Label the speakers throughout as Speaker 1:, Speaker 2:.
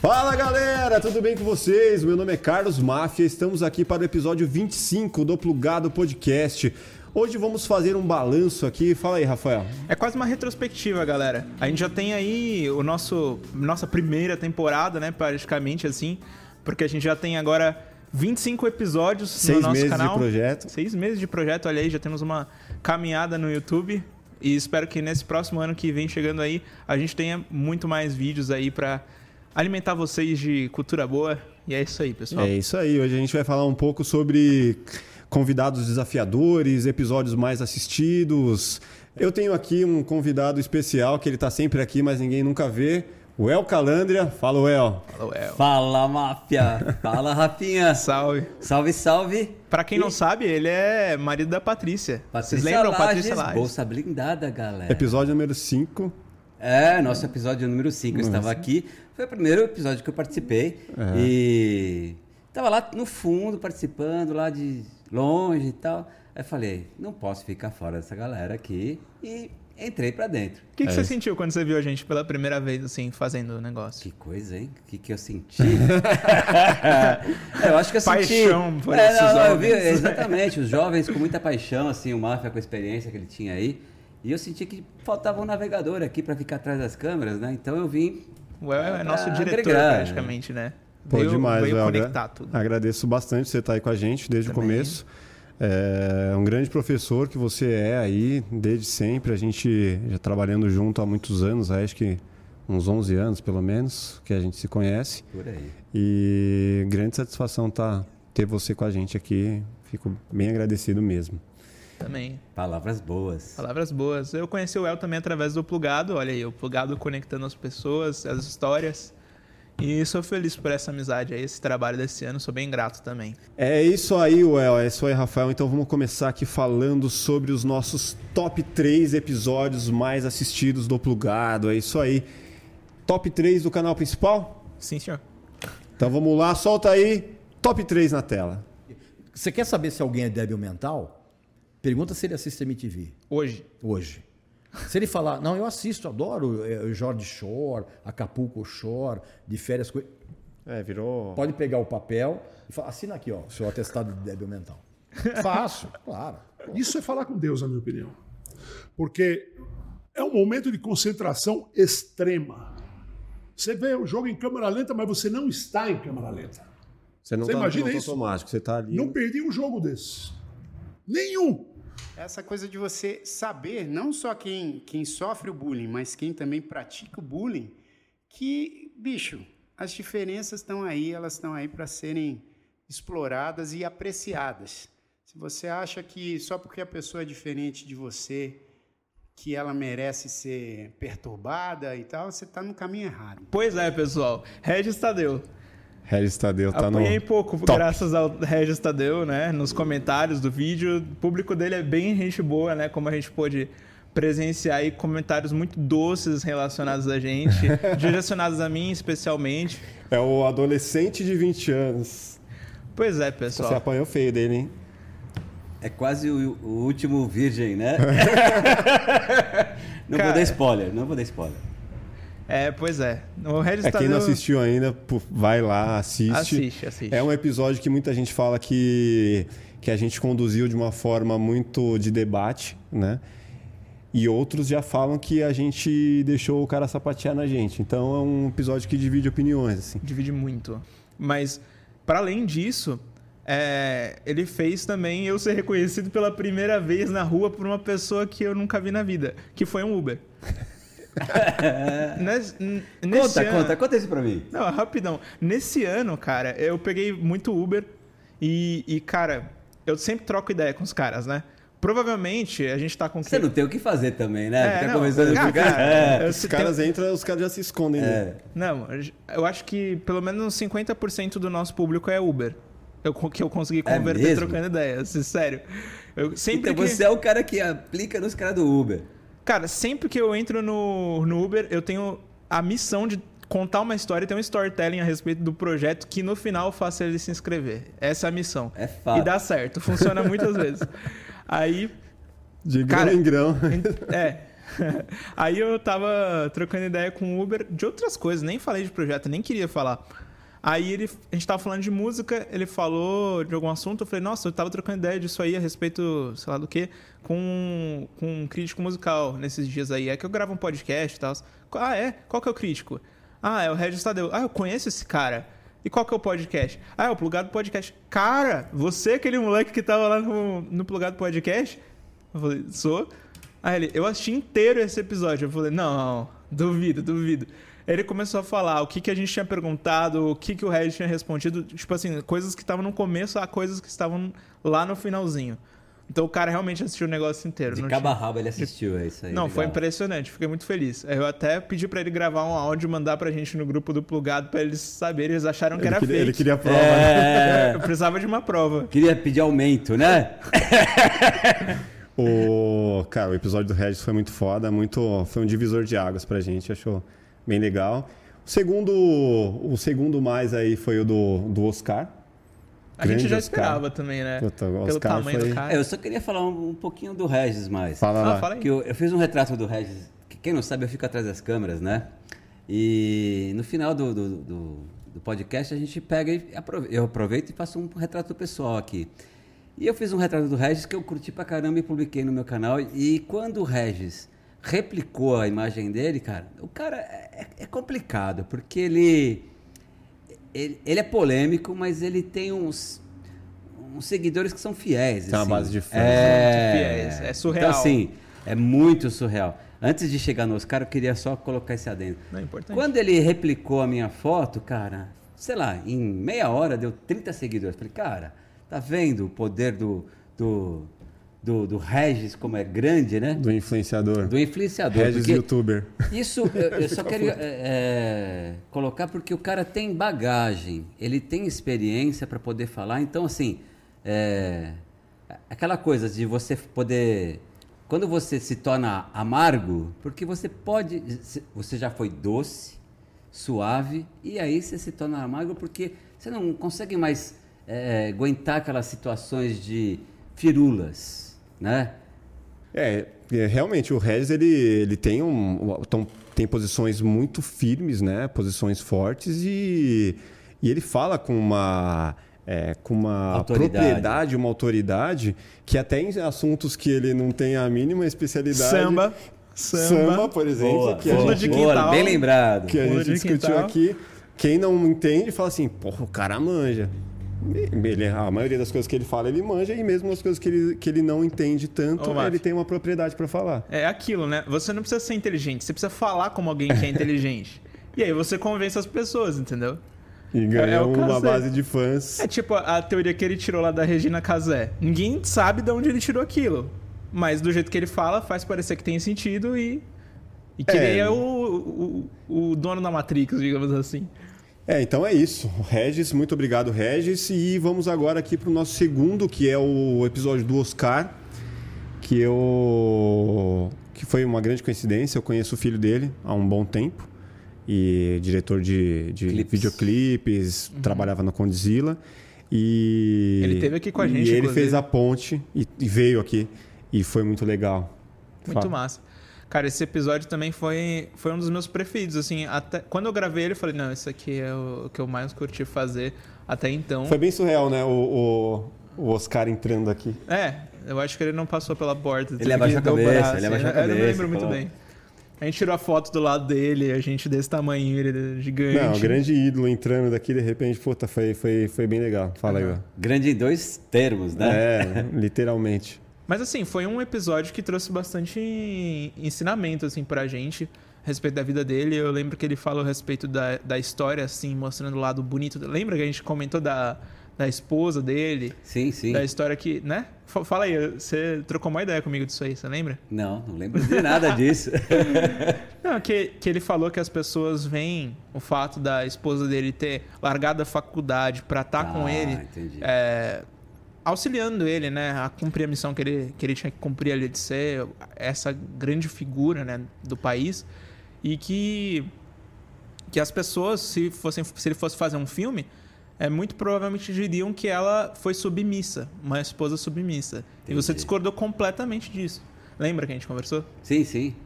Speaker 1: Fala galera, tudo bem com vocês? Meu nome é Carlos Máfia, estamos aqui para o episódio 25 do Plugado Podcast. Hoje vamos fazer um balanço aqui. Fala aí, Rafael.
Speaker 2: É quase uma retrospectiva, galera. A gente já tem aí o nosso nossa primeira temporada, né, praticamente assim, porque a gente já tem agora 25 episódios
Speaker 1: Seis
Speaker 2: no nosso
Speaker 1: meses
Speaker 2: canal.
Speaker 1: de projeto.
Speaker 2: Seis meses de projeto, olha aí, já temos uma caminhada no YouTube. E espero que nesse próximo ano que vem chegando aí, a gente tenha muito mais vídeos aí pra alimentar vocês de cultura boa. E é isso aí, pessoal.
Speaker 1: É isso aí. Hoje a gente vai falar um pouco sobre convidados desafiadores, episódios mais assistidos. Eu tenho aqui um convidado especial que ele tá sempre aqui, mas ninguém nunca vê. O El Calandria. Fala, El.
Speaker 2: Falou, El.
Speaker 3: Fala, máfia! Fala, Rafinha!
Speaker 2: Salve.
Speaker 3: Salve, salve!
Speaker 2: Pra quem não
Speaker 3: E-
Speaker 2: sabe, ele é marido da Patrícia. Vocês
Speaker 3: Patrícia
Speaker 2: lembram?
Speaker 3: Lages,
Speaker 2: Patrícia Lages.
Speaker 3: Bolsa blindada, galera.
Speaker 1: Episódio número 5.
Speaker 3: É, nosso episódio número 5. Eu estava aqui. Foi o primeiro episódio que eu participei. E tava lá no fundo, participando, lá de longe e tal. Aí falei, não posso ficar fora dessa galera aqui. E entrei pra dentro.
Speaker 2: O que, que
Speaker 1: É
Speaker 2: você sentiu quando você viu a gente pela primeira vez, assim, fazendo o negócio?
Speaker 3: Que coisa, hein? O que, que eu senti? É, eu acho que eu senti...
Speaker 2: Paixão por
Speaker 3: é,
Speaker 2: esses
Speaker 3: não, não, eu vi. Exatamente, os jovens com muita paixão, assim, o Máfia com a experiência que ele tinha aí. E eu senti que faltava um navegador aqui para ficar atrás das câmeras, né? Então eu vim...
Speaker 2: O El é nosso diretor,
Speaker 3: agregar,
Speaker 2: praticamente, né?
Speaker 1: Pô,
Speaker 2: veio,
Speaker 1: demais,
Speaker 2: veio conectar tudo.
Speaker 1: Agradeço bastante você estar aí com a gente desde
Speaker 2: Também.
Speaker 1: o começo. É um grande professor que você é aí desde sempre. A gente já trabalhando junto há muitos anos, acho que uns 11 anos pelo menos, que a gente se conhece.
Speaker 3: Por aí.
Speaker 1: E grande satisfação tá ter você com a gente aqui. Fico bem agradecido mesmo.
Speaker 2: Também.
Speaker 3: Palavras boas.
Speaker 2: Palavras boas. Eu conheci o El também através do Plugado. Olha aí, o Plugado conectando as pessoas, as histórias. E sou feliz por essa amizade aí, esse trabalho desse ano. Sou bem grato também.
Speaker 1: É isso aí, Well. É isso aí, Rafael. Então vamos começar aqui falando sobre os nossos top 3 episódios mais assistidos do Plugado. É isso aí. Top 3 do canal principal?
Speaker 2: Sim, senhor.
Speaker 1: Então vamos lá, solta aí. Top 3 na tela.
Speaker 4: Você quer saber se alguém é débil mental? Pergunta se ele assiste MTV
Speaker 2: Hoje.
Speaker 4: hoje. Se ele falar, não, eu assisto, adoro é, o Jorge Shore, Acapulco Shore, de férias. com-"
Speaker 1: É, virou.
Speaker 4: Pode pegar o papel e falar, assina aqui, ó, seu atestado de débil mental. Fácil, claro.
Speaker 5: Isso é falar com Deus, na minha opinião. Porque é um momento de concentração extrema. Você vê o jogo em câmera lenta, mas você não está em câmera lenta.
Speaker 1: Você não
Speaker 5: Você
Speaker 1: tá
Speaker 5: imagina isso?
Speaker 1: automático, você tá ali.
Speaker 5: Não perdi um jogo desse. Nenhum.
Speaker 6: Essa coisa de você saber, não só quem, quem sofre o bullying, mas quem também pratica o bullying, que, bicho, as diferenças estão aí, elas estão aí para serem exploradas e apreciadas. Se você acha que só porque a pessoa é diferente de você, que ela merece ser perturbada e tal, você está no caminho errado.
Speaker 2: Pois é, pessoal. Regis Tadeu.
Speaker 1: Regis Tadeu tá
Speaker 2: Apanhei
Speaker 1: no.
Speaker 2: pouco,
Speaker 1: top.
Speaker 2: graças ao Regis Tadeu, né? Nos comentários do vídeo. O público dele é bem gente boa, né? Como a gente pôde presenciar aí comentários muito doces relacionados a gente, direcionados a mim especialmente.
Speaker 1: É o adolescente de 20 anos.
Speaker 2: Pois é,
Speaker 1: Você
Speaker 2: pessoal.
Speaker 1: apanhou feio dele, hein?
Speaker 3: É quase o, o último virgem, né? não
Speaker 2: Cara.
Speaker 3: vou dar spoiler, não vou dar spoiler.
Speaker 2: É, pois é. O Regis
Speaker 1: É,
Speaker 2: Tadeu...
Speaker 1: quem não assistiu ainda, vai lá, assiste.
Speaker 2: Assiste, assiste.
Speaker 1: É um episódio que muita gente fala que, que a gente conduziu de uma forma muito de debate, né? E outros já falam que a gente deixou o cara sapatear na gente. Então é um episódio que divide opiniões, assim.
Speaker 2: divide muito. Mas, para além disso, é, ele fez também eu ser reconhecido pela primeira vez na rua por uma pessoa que eu nunca vi na vida, que foi um Uber. Nes-
Speaker 3: Conta,
Speaker 2: ano-
Speaker 3: conta, conta isso pra mim.
Speaker 2: Não, rapidão. Nesse ano, cara, eu peguei muito Uber e, e, cara, eu sempre troco ideia com os caras, né? Provavelmente a gente tá com
Speaker 3: Você não tem o que fazer também, né?
Speaker 2: É,
Speaker 3: Fica
Speaker 2: não,
Speaker 3: conversando
Speaker 2: ah,
Speaker 3: o cara.
Speaker 2: cara,
Speaker 3: É.
Speaker 1: Os caras entram, os caras já se escondem. né?
Speaker 2: Não, eu acho que pelo menos uns 50% do nosso público é Uber. Eu, que eu consegui
Speaker 3: É
Speaker 2: converter
Speaker 3: mesmo?
Speaker 2: trocando ideias, sério. Eu, sempre
Speaker 3: Então
Speaker 2: que,
Speaker 3: você é o cara que aplica nos caras do Uber.
Speaker 2: Cara, sempre que eu entro no, no Uber, eu tenho a missão de contar uma história, ter um storytelling a respeito do projeto que no final faça ele se inscrever. Essa é a missão.
Speaker 3: É fato.
Speaker 2: E dá certo, funciona muitas vezes. Aí,
Speaker 1: De grão
Speaker 2: Cara,
Speaker 1: em grão.
Speaker 2: é. Aí eu tava trocando ideia com o Uber de outras coisas, nem falei de projeto, nem queria falar. Aí ele, a gente tava falando de música, ele falou de algum assunto, eu falei, nossa, eu tava trocando ideia disso aí a respeito, sei lá do que, com, com um crítico musical nesses dias aí. É que eu gravo um podcast e tal. Ah, é? Qual que é o crítico? Ah, é o Regis Tadeu. Ah, eu conheço esse cara. E qual que é o podcast? Ah, é o Plugado Podcast. Cara, você é aquele moleque que tava lá no, no Plugado Podcast? Eu falei, sou. Aí ele, eu assisti inteiro esse episódio. Eu falei, não, duvido, duvido. Ele começou a falar o que, que a gente tinha perguntado, o que, que o Regis tinha respondido. Tipo assim, coisas que estavam no começo a coisas que estavam lá no finalzinho. Então o cara realmente assistiu o negócio inteiro.
Speaker 3: De
Speaker 2: não
Speaker 3: cabo a
Speaker 2: tinha-
Speaker 3: rabo ele assistiu, é isso aí.
Speaker 2: Não, foi
Speaker 3: legal.
Speaker 2: impressionante. Fiquei muito feliz. Eu até pedi pra ele gravar um áudio e mandar pra gente no grupo do Plugado pra eles saberem. Eles acharam que
Speaker 1: Ele
Speaker 2: era
Speaker 1: queria,
Speaker 2: fake.
Speaker 1: ele queria prova. né?
Speaker 3: É,
Speaker 2: Eu precisava de uma prova.
Speaker 3: queria pedir aumento, né?
Speaker 1: O, cara, o episódio do Regis foi muito foda, muito, foi um divisor de águas pra gente, achou bem legal. O segundo, o segundo mais aí foi o do, do Oscar.
Speaker 2: A gente já
Speaker 1: Oscar.
Speaker 2: esperava também, né?
Speaker 1: Puta,
Speaker 2: Pelo
Speaker 1: Oscar
Speaker 2: tamanho
Speaker 1: foi-
Speaker 2: do cara.
Speaker 3: É, eu só queria falar um, um pouquinho do Regis mais.
Speaker 1: Fala
Speaker 2: Ah,
Speaker 1: lá.
Speaker 2: fala aí.
Speaker 3: Que eu, eu fiz um retrato do Regis. que Quem não sabe, eu fico atrás das câmeras, né? E no final do, do, do- do podcast a gente pega e aprove- eu aproveito e faço um retrato pessoal aqui. E eu fiz um retrato do Regis que eu curti pra caramba e publiquei no meu canal. E quando o Regis replicou a imagem dele, cara, o cara é, é complicado, porque ele, ele. Ele é polêmico, mas ele tem uns. Uns seguidores que são fiéis.
Speaker 1: Tem uma
Speaker 3: assim.
Speaker 1: base de fãs.
Speaker 3: É,
Speaker 2: fiéis, é surreal.
Speaker 3: Então, assim, é muito surreal. Antes de chegar no Oscar, eu queria só colocar esse adendo.
Speaker 2: Não é importante.
Speaker 3: Quando ele replicou a minha foto, cara, sei lá, em meia hora deu 30 seguidores. Falei, cara, tá vendo o poder do, do, do, do Regis como é grande, né?
Speaker 1: Do influenciador.
Speaker 3: Do influenciador.
Speaker 1: Regis youtuber.
Speaker 3: isso eu, eu só quero é, é, colocar porque o cara tem bagagem, ele tem experiência para poder falar. Então, assim, é, aquela coisa de você poder. Quando você se torna amargo, porque você pode. Você já foi doce, suave, e aí você se torna amargo porque você não consegue mais é, aguentar aquelas situações de firulas, né?
Speaker 1: É, é, realmente, o Regis, ele, ele tem, um, então, tem posições muito firmes, né? Posições fortes e, e ele fala com uma... é, com uma
Speaker 3: Autoridade.
Speaker 1: propriedade, uma autoridade, que até em assuntos que ele não tem a mínima especialidade.
Speaker 2: Samba.
Speaker 1: Samba,
Speaker 2: Samba.
Speaker 1: por exemplo,
Speaker 3: Boa,
Speaker 1: que a
Speaker 3: boa,
Speaker 2: de
Speaker 1: gente,
Speaker 3: boa,
Speaker 2: quintal.
Speaker 3: bem lembrado.
Speaker 1: que a gente discutiu
Speaker 2: quintal.
Speaker 1: aqui. Quem não entende fala assim, porra, o cara manja. Ele, a maioria das coisas que ele fala, ele manja, e mesmo as coisas que ele, que ele não entende tanto,
Speaker 2: Ô,
Speaker 1: ele tem uma propriedade para falar.
Speaker 2: É aquilo, né? Você não precisa ser inteligente, você precisa falar como alguém que é inteligente. e aí você convence as pessoas, entendeu?
Speaker 1: E ganha
Speaker 2: É o
Speaker 1: uma base de fãs.
Speaker 2: É tipo a, a teoria que ele tirou lá da Regina Casé. Ninguém sabe de onde ele tirou aquilo. Mas do jeito que ele fala, faz parecer que tem sentido e. E que
Speaker 1: É.
Speaker 2: ele é o, o, o dono da Matrix, digamos assim.
Speaker 1: É, então é isso. Regis, muito obrigado, Regis. E vamos agora aqui para o nosso segundo, que é o episódio do Oscar, que eu que foi uma grande coincidência. Eu conheço o filho dele há um bom tempo e diretor de, de
Speaker 3: Clipes.
Speaker 1: videoclipes, trabalhava na Condzilla. E
Speaker 2: Ele esteve aqui com a gente,
Speaker 1: E ele
Speaker 2: inclusive.
Speaker 1: fez a ponte e, e veio aqui e foi muito legal.
Speaker 2: Muito
Speaker 1: Fala.
Speaker 2: massa. Cara, esse episódio também foi, foi um dos meus preferidos, assim, até quando eu gravei ele, eu falei, não, esse aqui é o que eu mais curti fazer até então.
Speaker 1: Foi bem surreal, né? O, o, o Oscar entrando aqui.
Speaker 2: É, eu acho que ele não passou pela porta. teve
Speaker 3: abaixou a cabeça,
Speaker 2: dobrar,
Speaker 3: ele abaixou a
Speaker 2: Eu não
Speaker 3: cabeça,
Speaker 2: lembro muito
Speaker 3: falou.
Speaker 2: bem. A gente tirou a foto do lado dele, a gente desse tamanho, ele é gigante.
Speaker 1: Não, o grande ídolo entrando daqui, de repente, puta, foi, foi, foi bem legal. Fala aí, ó.
Speaker 3: Grande em dois termos, né?
Speaker 1: É, literalmente.
Speaker 2: Mas assim, foi um episódio que trouxe bastante ensinamento, assim, pra gente a respeito da vida dele. Eu lembro que ele falou a respeito da, da história, assim, mostrando o lado bonito. Lembra que a gente comentou da, da esposa dele?
Speaker 3: Sim, sim.
Speaker 2: Da história que, né? Fa- Fala aí, você trocou uma ideia comigo disso aí, você lembra?
Speaker 3: Não, não lembro de nada disso.
Speaker 2: Não, que, que ele falou que as pessoas veem o fato da esposa dele ter largado a faculdade pra estar com
Speaker 3: Ah,
Speaker 2: ele,
Speaker 3: entendi.
Speaker 2: é, auxiliando ele, né, a cumprir a missão que ele, que ele tinha que cumprir ali de ser essa grande figura, né, do país e que que as pessoas, se fossem, se ele fosse fazer um filme, é muito provavelmente diriam que ela foi submissa, uma esposa submissa. E você
Speaker 3: Entendi.
Speaker 2: discordou completamente disso. Lembra que a gente conversou?
Speaker 3: Sim, sim.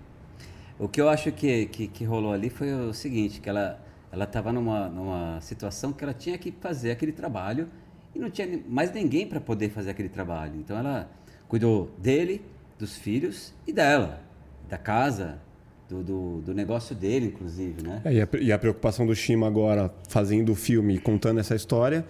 Speaker 3: O que eu acho que, que, que rolou ali foi o seguinte, que ela ela estava numa, numa situação que ela tinha que fazer aquele trabalho e não tinha mais ninguém para poder fazer aquele trabalho. Então ela cuidou dele, dos filhos e dela, da casa, do, do, do negócio dele, inclusive, né?
Speaker 1: É, e, a, e, a, preocupação do Shima agora, fazendo o filme contando essa história,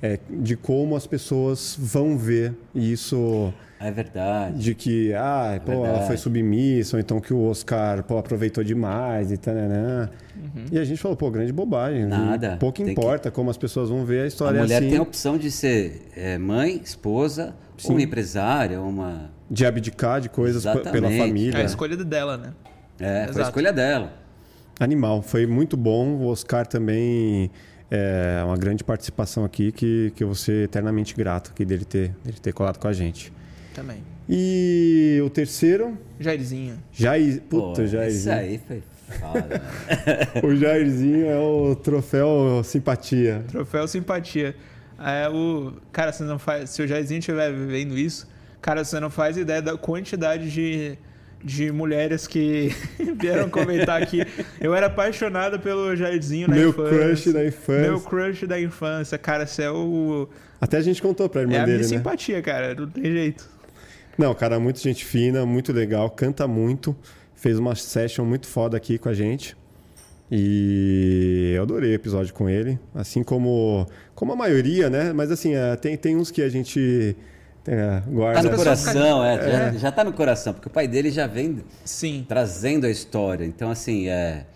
Speaker 1: é de como as pessoas vão ver isso.
Speaker 3: É verdade.
Speaker 1: De que, ah, é pô, verdade. ela foi submissa, ou então que o Oscar pô, aproveitou demais e tal. Uhum. E a gente falou, pô, grande bobagem.
Speaker 3: Nada.
Speaker 1: Pouco importa que... como as pessoas vão ver a história
Speaker 3: A mulher
Speaker 1: assim.
Speaker 3: tem a opção de ser é, mãe, esposa, Sim. uma empresária, uma.
Speaker 1: De abdicar de coisas pela família.
Speaker 2: É a escolha dela, né?
Speaker 3: É, Exato. foi a escolha dela.
Speaker 1: Animal, foi muito bom. O Oscar também é uma grande participação aqui que, que eu vou ser eternamente grato aqui dele ter, dele ter colado com a gente.
Speaker 2: Também.
Speaker 1: E o terceiro?
Speaker 2: Jairzinho.
Speaker 1: Jair... Puta,
Speaker 3: Pô,
Speaker 1: Jairzinho.
Speaker 3: Isso aí foi foda. Né?
Speaker 1: o Jairzinho é o troféu simpatia.
Speaker 2: Troféu simpatia. É o... Cara, você não faz... se o Jairzinho estiver vendo isso, cara, você não faz ideia da quantidade de de mulheres que vieram comentar aqui. Eu era apaixonada pelo Jairzinho na
Speaker 1: Meu
Speaker 2: infância.
Speaker 1: Meu crush da infância.
Speaker 2: Meu crush da infância. Cara, você é o...
Speaker 1: Até a gente contou pra irmã
Speaker 2: é
Speaker 1: dele,
Speaker 2: É a minha
Speaker 1: né?
Speaker 2: simpatia, cara. Não tem jeito.
Speaker 1: Não, cara, muito gente fina, muito legal, canta muito. Fez uma session muito foda aqui com a gente. E eu adorei o episódio com ele. Assim como, como a maioria, né? Mas assim, é, tem, tem uns que a gente é, guarda.
Speaker 3: Tá no coração, é, é. Já, já tá no coração, porque o pai dele já vem
Speaker 2: Sim.
Speaker 3: trazendo a história. Então, assim, é,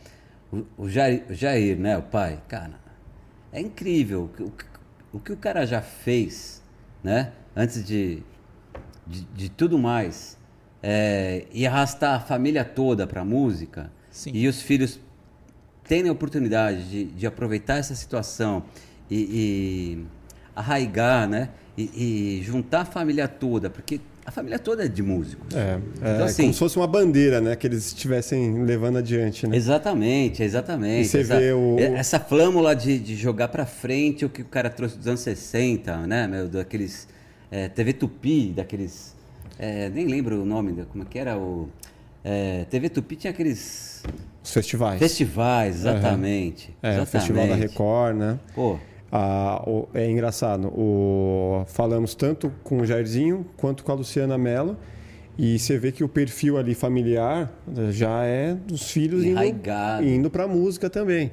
Speaker 3: o, o, Jair, o Jair, né, o pai, cara, é incrível o, o, o que o cara já fez, né, antes de, de, de tudo mais, é, e arrastar a família toda para música,
Speaker 2: Sim.
Speaker 3: e os filhos terem a oportunidade de, de aproveitar essa situação e, e arraigar, né, e, e, juntar a família toda, porque a família toda é de músicos.
Speaker 1: É, é então, assim, como se fosse uma bandeira, né? Que eles estivessem levando adiante, né?
Speaker 3: Exatamente, exatamente.
Speaker 1: E você
Speaker 3: essa,
Speaker 1: vê o...
Speaker 3: Essa flâmula de, de jogar para frente o que o cara trouxe dos anos 60, né? Meu, daqueles... É, TV Tupi, daqueles... É, nem lembro o nome, como é que era o... É, TV Tupi tinha aqueles...
Speaker 1: Os festivais.
Speaker 3: Festivais, exatamente. Uhum.
Speaker 1: É,
Speaker 3: exatamente.
Speaker 1: o Festival da Record, né?
Speaker 3: Pô...
Speaker 1: Ah, o, é engraçado. O, falamos tanto com o Jairzinho quanto com a Luciana Mello. E você vê que o perfil ali familiar já é dos filhos
Speaker 3: Enraigado.
Speaker 1: indo, indo para a música também.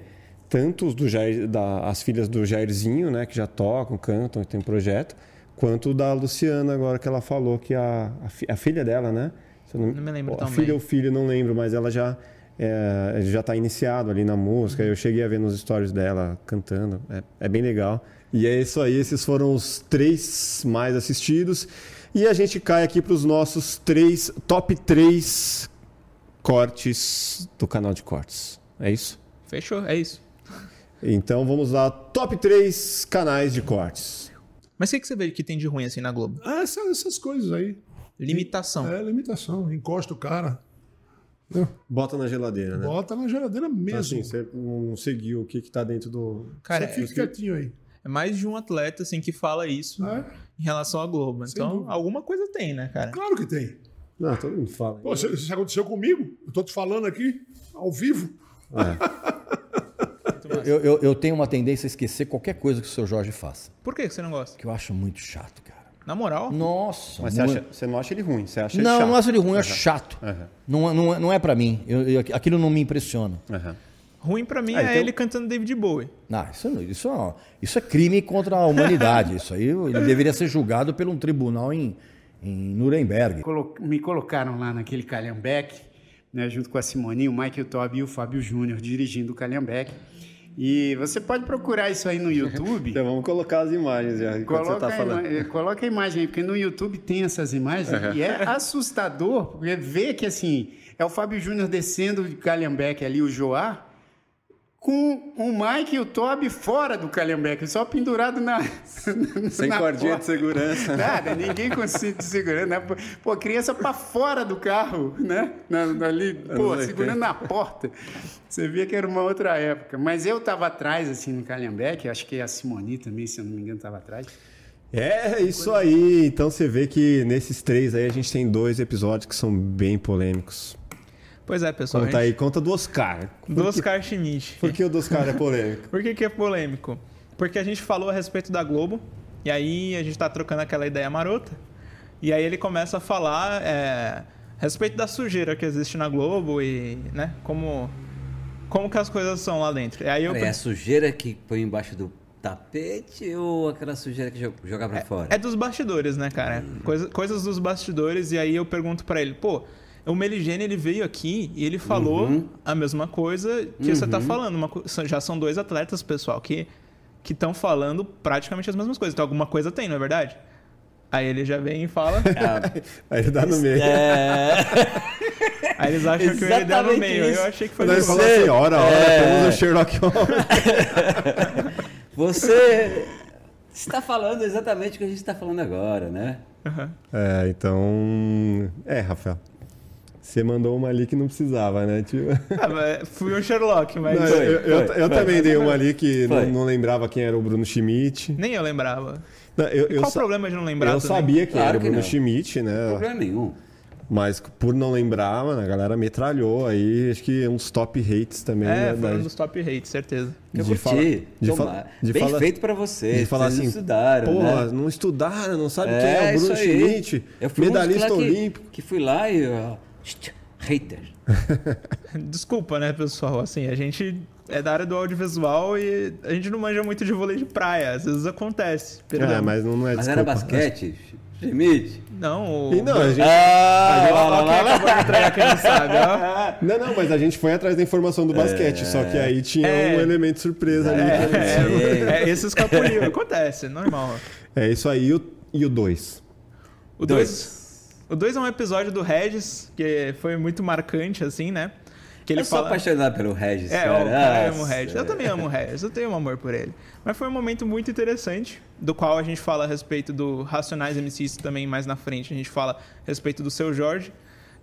Speaker 1: Tanto os do Jair, da, as filhas do Jairzinho, né, que já tocam, cantam, tem um projeto, quanto da Luciana, agora que ela falou que a, a, a filha dela, né?
Speaker 2: Não, não, me lembro
Speaker 1: a
Speaker 2: também.
Speaker 1: filha ou filho, não lembro, mas ela já é, já está iniciado ali na música. Eu cheguei a ver nos stories dela cantando. É, é, bem legal. E é isso aí. Esses foram os três mais assistidos. E a gente cai aqui para os nossos três top três cortes do canal de cortes. É isso?
Speaker 2: Fechou, é isso.
Speaker 1: Então vamos lá, top 3 canais de cortes.
Speaker 2: Mas o que, que você vê que tem de ruim assim na Globo?
Speaker 5: Ah, essas, essas coisas aí.
Speaker 2: Limitação.
Speaker 5: É, limitação. Encosta o cara.
Speaker 1: Bota na geladeira, né?
Speaker 5: Bota na geladeira mesmo.
Speaker 1: Assim, você não seguiu o que está dentro do.
Speaker 2: Cara,
Speaker 5: você fica
Speaker 2: é,
Speaker 5: quietinho aí.
Speaker 2: É mais de um atleta assim que fala isso
Speaker 5: É.
Speaker 2: em relação à Globo.
Speaker 5: Sem
Speaker 2: Então,
Speaker 5: dúvida.
Speaker 2: alguma coisa tem, né, cara?
Speaker 5: Claro que tem.
Speaker 1: Não, todo mundo fala.
Speaker 5: Pô, isso, isso aconteceu comigo. Eu tô te falando aqui, ao vivo.
Speaker 4: Eu, eu, eu tenho uma tendência a esquecer qualquer coisa que o seu Jorge faça.
Speaker 2: Por que que você não gosta?
Speaker 4: Que eu acho muito chato, cara.
Speaker 2: Na moral,
Speaker 4: Nossa.
Speaker 1: Mas você, acha- você não acha ele ruim, você acha ele
Speaker 4: Não,
Speaker 1: chato.
Speaker 4: não acho ele ruim, eu acho chato.
Speaker 1: Aham.
Speaker 4: Não, não, é- não é pra mim. Eu- eu- aquilo não me impressiona.
Speaker 1: Aham.
Speaker 2: ruim pra mim
Speaker 1: Ah,
Speaker 2: é
Speaker 1: então-
Speaker 2: ele cantando David Bowie.
Speaker 4: Não, isso, não- isso, não- isso é crime contra a humanidade. isso aí ele deveria ser julgado por um tribunal em, em Nuremberg.
Speaker 6: Me colocaram lá naquele Calhambeck, né, junto com a Simoninha, o Michael Toby e o Fábio Júnior dirigindo o Calhambeck. E você pode procurar isso aí no YouTube.
Speaker 1: Então vamos colocar as imagens já, enquanto você
Speaker 6: Coloca,
Speaker 1: tá
Speaker 6: a
Speaker 1: falando.
Speaker 6: ima- eh, coloca a imagem aí, porque no YouTube tem essas imagens e é assustador, porque ver que assim, é o Fábio Júnior descendo de Calhambeck ali, o Joá, com o Mike e o Toby fora do Calhambeck, só pendurado na.
Speaker 1: Sem
Speaker 6: na
Speaker 1: cordinha
Speaker 6: porta.
Speaker 1: de segurança.
Speaker 6: Nada, ninguém com cinto de segurança. Né? Pô, criança pra fora do carro, né? Na, na- ali, pô, segurando
Speaker 1: 80.
Speaker 6: na porta. Você via que era uma outra época. Mas eu tava atrás, assim, no Calhambeck, acho que a Simoni também, se eu não me engano, tava atrás.
Speaker 1: É isso aí. Então você vê que nesses três aí a gente tem dois episódios que são bem polêmicos.
Speaker 2: Pois é, pessoal.
Speaker 1: Conta
Speaker 2: a
Speaker 1: aí,
Speaker 2: gente...
Speaker 1: conta do Oscar. Por
Speaker 2: Do
Speaker 1: que-
Speaker 2: Oscar Schmidt.
Speaker 1: Por que o do Oscar é polêmico?
Speaker 2: Por que, que é polêmico? Porque a gente falou a respeito da Globo, e aí a gente tá trocando aquela ideia marota, e aí ele começa a falar é, a respeito da sujeira que existe na Globo e, né, como, como que as coisas são lá dentro. E aí eu
Speaker 3: é a sujeira que põe embaixo do tapete ou aquela sujeira que jo- jogar pra fora?
Speaker 2: É dos bastidores, né, cara? Coisa- coisas dos bastidores, e aí eu pergunto pra ele, pô, o Meligene ele veio aqui e ele falou
Speaker 3: Uhum.
Speaker 2: a mesma coisa que você tá falando. Uma já são dois atletas, pessoal, que que estão falando praticamente as mesmas coisas. Então alguma coisa tem, não é verdade? Aí ele já vem e fala.
Speaker 1: Aí ele dá no meio.
Speaker 3: É,
Speaker 2: aí eles acham que ele deu no meio.
Speaker 3: isso.
Speaker 2: Eu achei que foi
Speaker 1: fala
Speaker 2: boa.
Speaker 1: assim, ora, ora,
Speaker 3: É.
Speaker 1: temos o Sherlock Holmes.
Speaker 3: você está falando exatamente o que a gente está falando agora, né?
Speaker 1: É, então... É, Rafael. Você mandou uma ali que não precisava, né? Tipo...
Speaker 2: Ah, mas fui um Sherlock, mas
Speaker 1: Não,
Speaker 3: Foi,
Speaker 1: eu eu-
Speaker 3: foi,
Speaker 1: eu
Speaker 3: foi.
Speaker 1: também dei uma ali que não, não lembrava quem era o Bruno Schmidt.
Speaker 2: nem eu lembrava.
Speaker 1: Não, eu, eu
Speaker 2: Qual o
Speaker 1: sa-
Speaker 2: problema de não lembrar?
Speaker 1: Eu sabia que
Speaker 3: Claro
Speaker 1: era o
Speaker 3: que
Speaker 1: Bruno
Speaker 3: não.
Speaker 1: Schmidt, né?
Speaker 3: Problema nenhum.
Speaker 1: Mas por não lembrar, mano, a galera metralhou aí, acho que uns top hates também,
Speaker 2: É,
Speaker 1: né?
Speaker 2: foi um dos top hate, certeza.
Speaker 3: Eu
Speaker 1: De
Speaker 3: curti.
Speaker 1: falar- de fala- de
Speaker 3: Bem
Speaker 1: falar-
Speaker 3: feito pra vocês.
Speaker 1: de falar assim,
Speaker 3: estudaram,
Speaker 1: Porra,
Speaker 3: né?
Speaker 1: não estudaram, não sabe
Speaker 3: É,
Speaker 1: quem é o Bruno. Schmidt,
Speaker 3: Eu fui dos
Speaker 1: medalhista
Speaker 3: lá que-
Speaker 1: olímpico.
Speaker 3: Que fui lá e... ó, hater.
Speaker 2: Desculpa, né, pessoal? Assim, a gente é da área do audiovisual e a gente não manja muito de vôlei de praia. Às vezes acontece.
Speaker 1: É,
Speaker 2: perdão.
Speaker 1: mas não é
Speaker 3: Mas era
Speaker 1: desculpa.
Speaker 3: basquete, Schmidt.
Speaker 2: Não, o...
Speaker 1: E não, a gente...
Speaker 3: Ah,
Speaker 2: acabou de entregar que não sabe, ó.
Speaker 1: Não, não, mas a gente foi atrás da informação do basquete, só que aí tinha
Speaker 2: É.
Speaker 1: um elemento surpresa ali.
Speaker 2: É,
Speaker 1: que eu não sei.
Speaker 2: é, é, esse escapuliu, acontece, normal.
Speaker 1: É isso aí, e o 2?
Speaker 2: O 2 o dois é um episódio do Regis, que foi muito marcante, assim, né? Que ele
Speaker 3: eu sou
Speaker 2: fala...
Speaker 3: apaixonado pelo Regis,
Speaker 2: É,
Speaker 3: cara.
Speaker 2: o cara ama o. Regis. Eu também amo o Regis, eu tenho um amor por ele. Mas foi um momento muito interessante, do qual a gente fala a respeito do Racionais MCs também mais na frente. A gente fala a respeito do seu Jorge,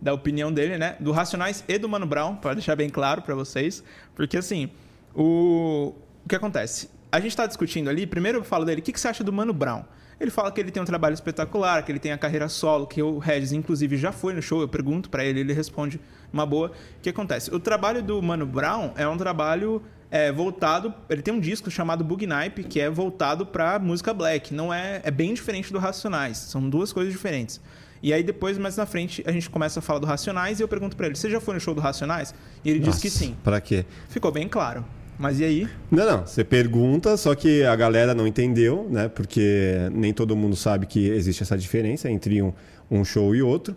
Speaker 2: da opinião dele, né? Do Racionais e do Mano Brown, para deixar bem claro para vocês. Porque assim, o... o que acontece? A gente tá discutindo ali, primeiro eu falo dele, o que, que você acha do Mano Brown? Ele fala que ele tem um trabalho espetacular, que ele tem a carreira solo, que o Regis, inclusive, já foi no show. Eu pergunto pra ele, ele responde uma boa. O que acontece? O trabalho do Mano Brown é um trabalho é, voltado. Ele tem um disco chamado Bugnipe, que é voltado pra música black. Não é, é bem diferente do Racionais. São duas coisas diferentes. E aí depois, mais na frente, a gente começa a falar do Racionais e eu pergunto pra ele: Você já foi no show do Racionais? E ele diz que sim.
Speaker 1: Pra quê?
Speaker 2: Ficou bem claro. Mas e aí?
Speaker 1: Não, não. Você pergunta, só que a galera não entendeu, né? Porque nem todo mundo sabe que existe essa diferença entre um, um show e outro.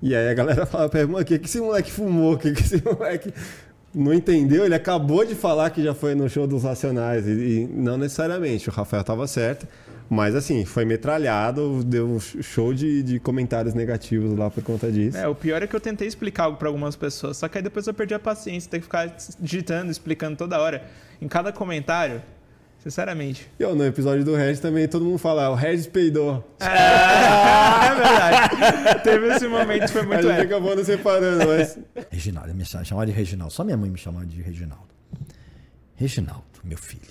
Speaker 1: E aí a galera fala pra mano, o que, que esse moleque fumou? O que, que esse moleque não entendeu? Ele acabou de falar que já foi no show dos Racionais. E, e não necessariamente, o Rafael tava certo. Mas assim, foi metralhado, deu um show de, de comentários negativos lá por conta disso.
Speaker 2: É, o pior é que eu tentei explicar algo pra algumas pessoas, só que aí depois eu perdi a paciência, ter que ficar digitando, explicando toda hora. Em cada comentário, sinceramente.
Speaker 1: E no episódio do Regis também todo mundo fala, "Ah, o Regis peidou.
Speaker 2: É, verdade. Teve esse momento, foi
Speaker 1: a
Speaker 2: muito
Speaker 1: gente
Speaker 2: épico.
Speaker 1: acabou não separando, mas.
Speaker 4: Reginaldo, me cha- chamava de Reginaldo. Só minha mãe me chamava de Reginaldo. Reginaldo, meu filho.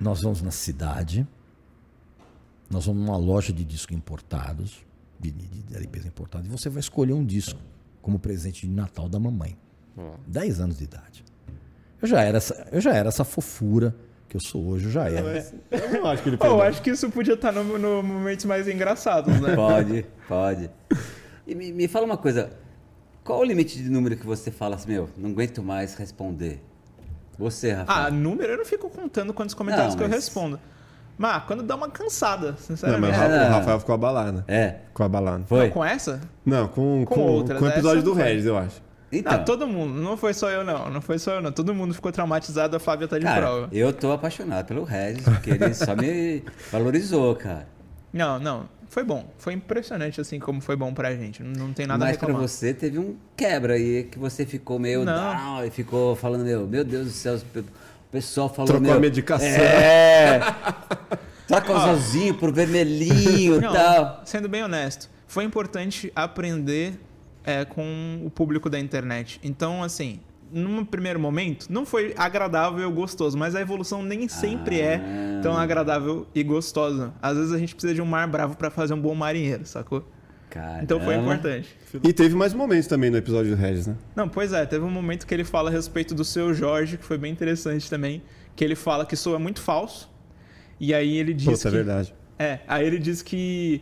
Speaker 4: Nós vamos na cidade, nós vamos numa loja de discos importados, de, de, de LPs importados, e você vai escolher um disco como presente de Natal da mamãe. 10 anos de idade. Eu já era essa, eu já era essa fofura que eu sou hoje, eu já era.
Speaker 1: mas eu não acho que ele
Speaker 2: eu acho que isso podia estar no, no momentos mais engraçados, né?
Speaker 3: Pode, pode. E me, me fala uma coisa. Qual o limite de número que você fala assim, meu, não aguento mais responder? Você, Rafael.
Speaker 2: Ah, número eu não fico contando quantos comentários
Speaker 3: Não,
Speaker 2: que eu respondo. Mas quando dá uma cansada,
Speaker 1: Não,
Speaker 2: sinceramente.
Speaker 1: mas o Rafa-
Speaker 3: É.
Speaker 1: o Rafael ficou abalado.
Speaker 3: É,
Speaker 1: Ficou abalado.
Speaker 3: foi?
Speaker 2: Com essa?
Speaker 1: Não, com,
Speaker 2: Com
Speaker 1: com,
Speaker 2: outras,
Speaker 1: com o episódio
Speaker 2: essa
Speaker 1: do. Regis, eu acho.
Speaker 3: Então,
Speaker 2: Não, todo mundo. Não foi só eu, não. Não foi só eu, não. Todo mundo ficou traumatizado, a Flávia tá de
Speaker 3: cara,
Speaker 2: prova.
Speaker 3: eu tô apaixonado pelo Regis, porque ele só me valorizou, cara.
Speaker 2: Não, não. Foi bom. Foi impressionante, assim, como foi bom pra gente. Não, não tem nada a
Speaker 3: Mas pra você teve um quebra aí, que você ficou meio
Speaker 2: Não.
Speaker 3: down e ficou falando, meu, meu Deus do céu, o pessoal falou,
Speaker 1: Trocou
Speaker 3: meu,
Speaker 1: a medicação.
Speaker 3: É, troca o azulzinho por vermelhinho e tal.
Speaker 2: sendo bem honesto, foi importante aprender é, com o público da internet. Então, assim, num primeiro momento, não foi agradável e gostoso, mas a evolução nem sempre é tão agradável e gostosa. Às vezes a gente precisa de um mar bravo pra fazer um bom marinheiro, sacou?
Speaker 3: Caramba.
Speaker 2: Então foi importante.
Speaker 1: E teve mais momentos também no episódio do Regis, né?
Speaker 2: Não, pois é, teve um momento que ele fala a respeito do seu Jorge, que foi bem interessante também, que ele fala que soa muito falso. E aí ele diz
Speaker 1: Puta,
Speaker 2: que
Speaker 1: é verdade.
Speaker 2: É, aí ele diz que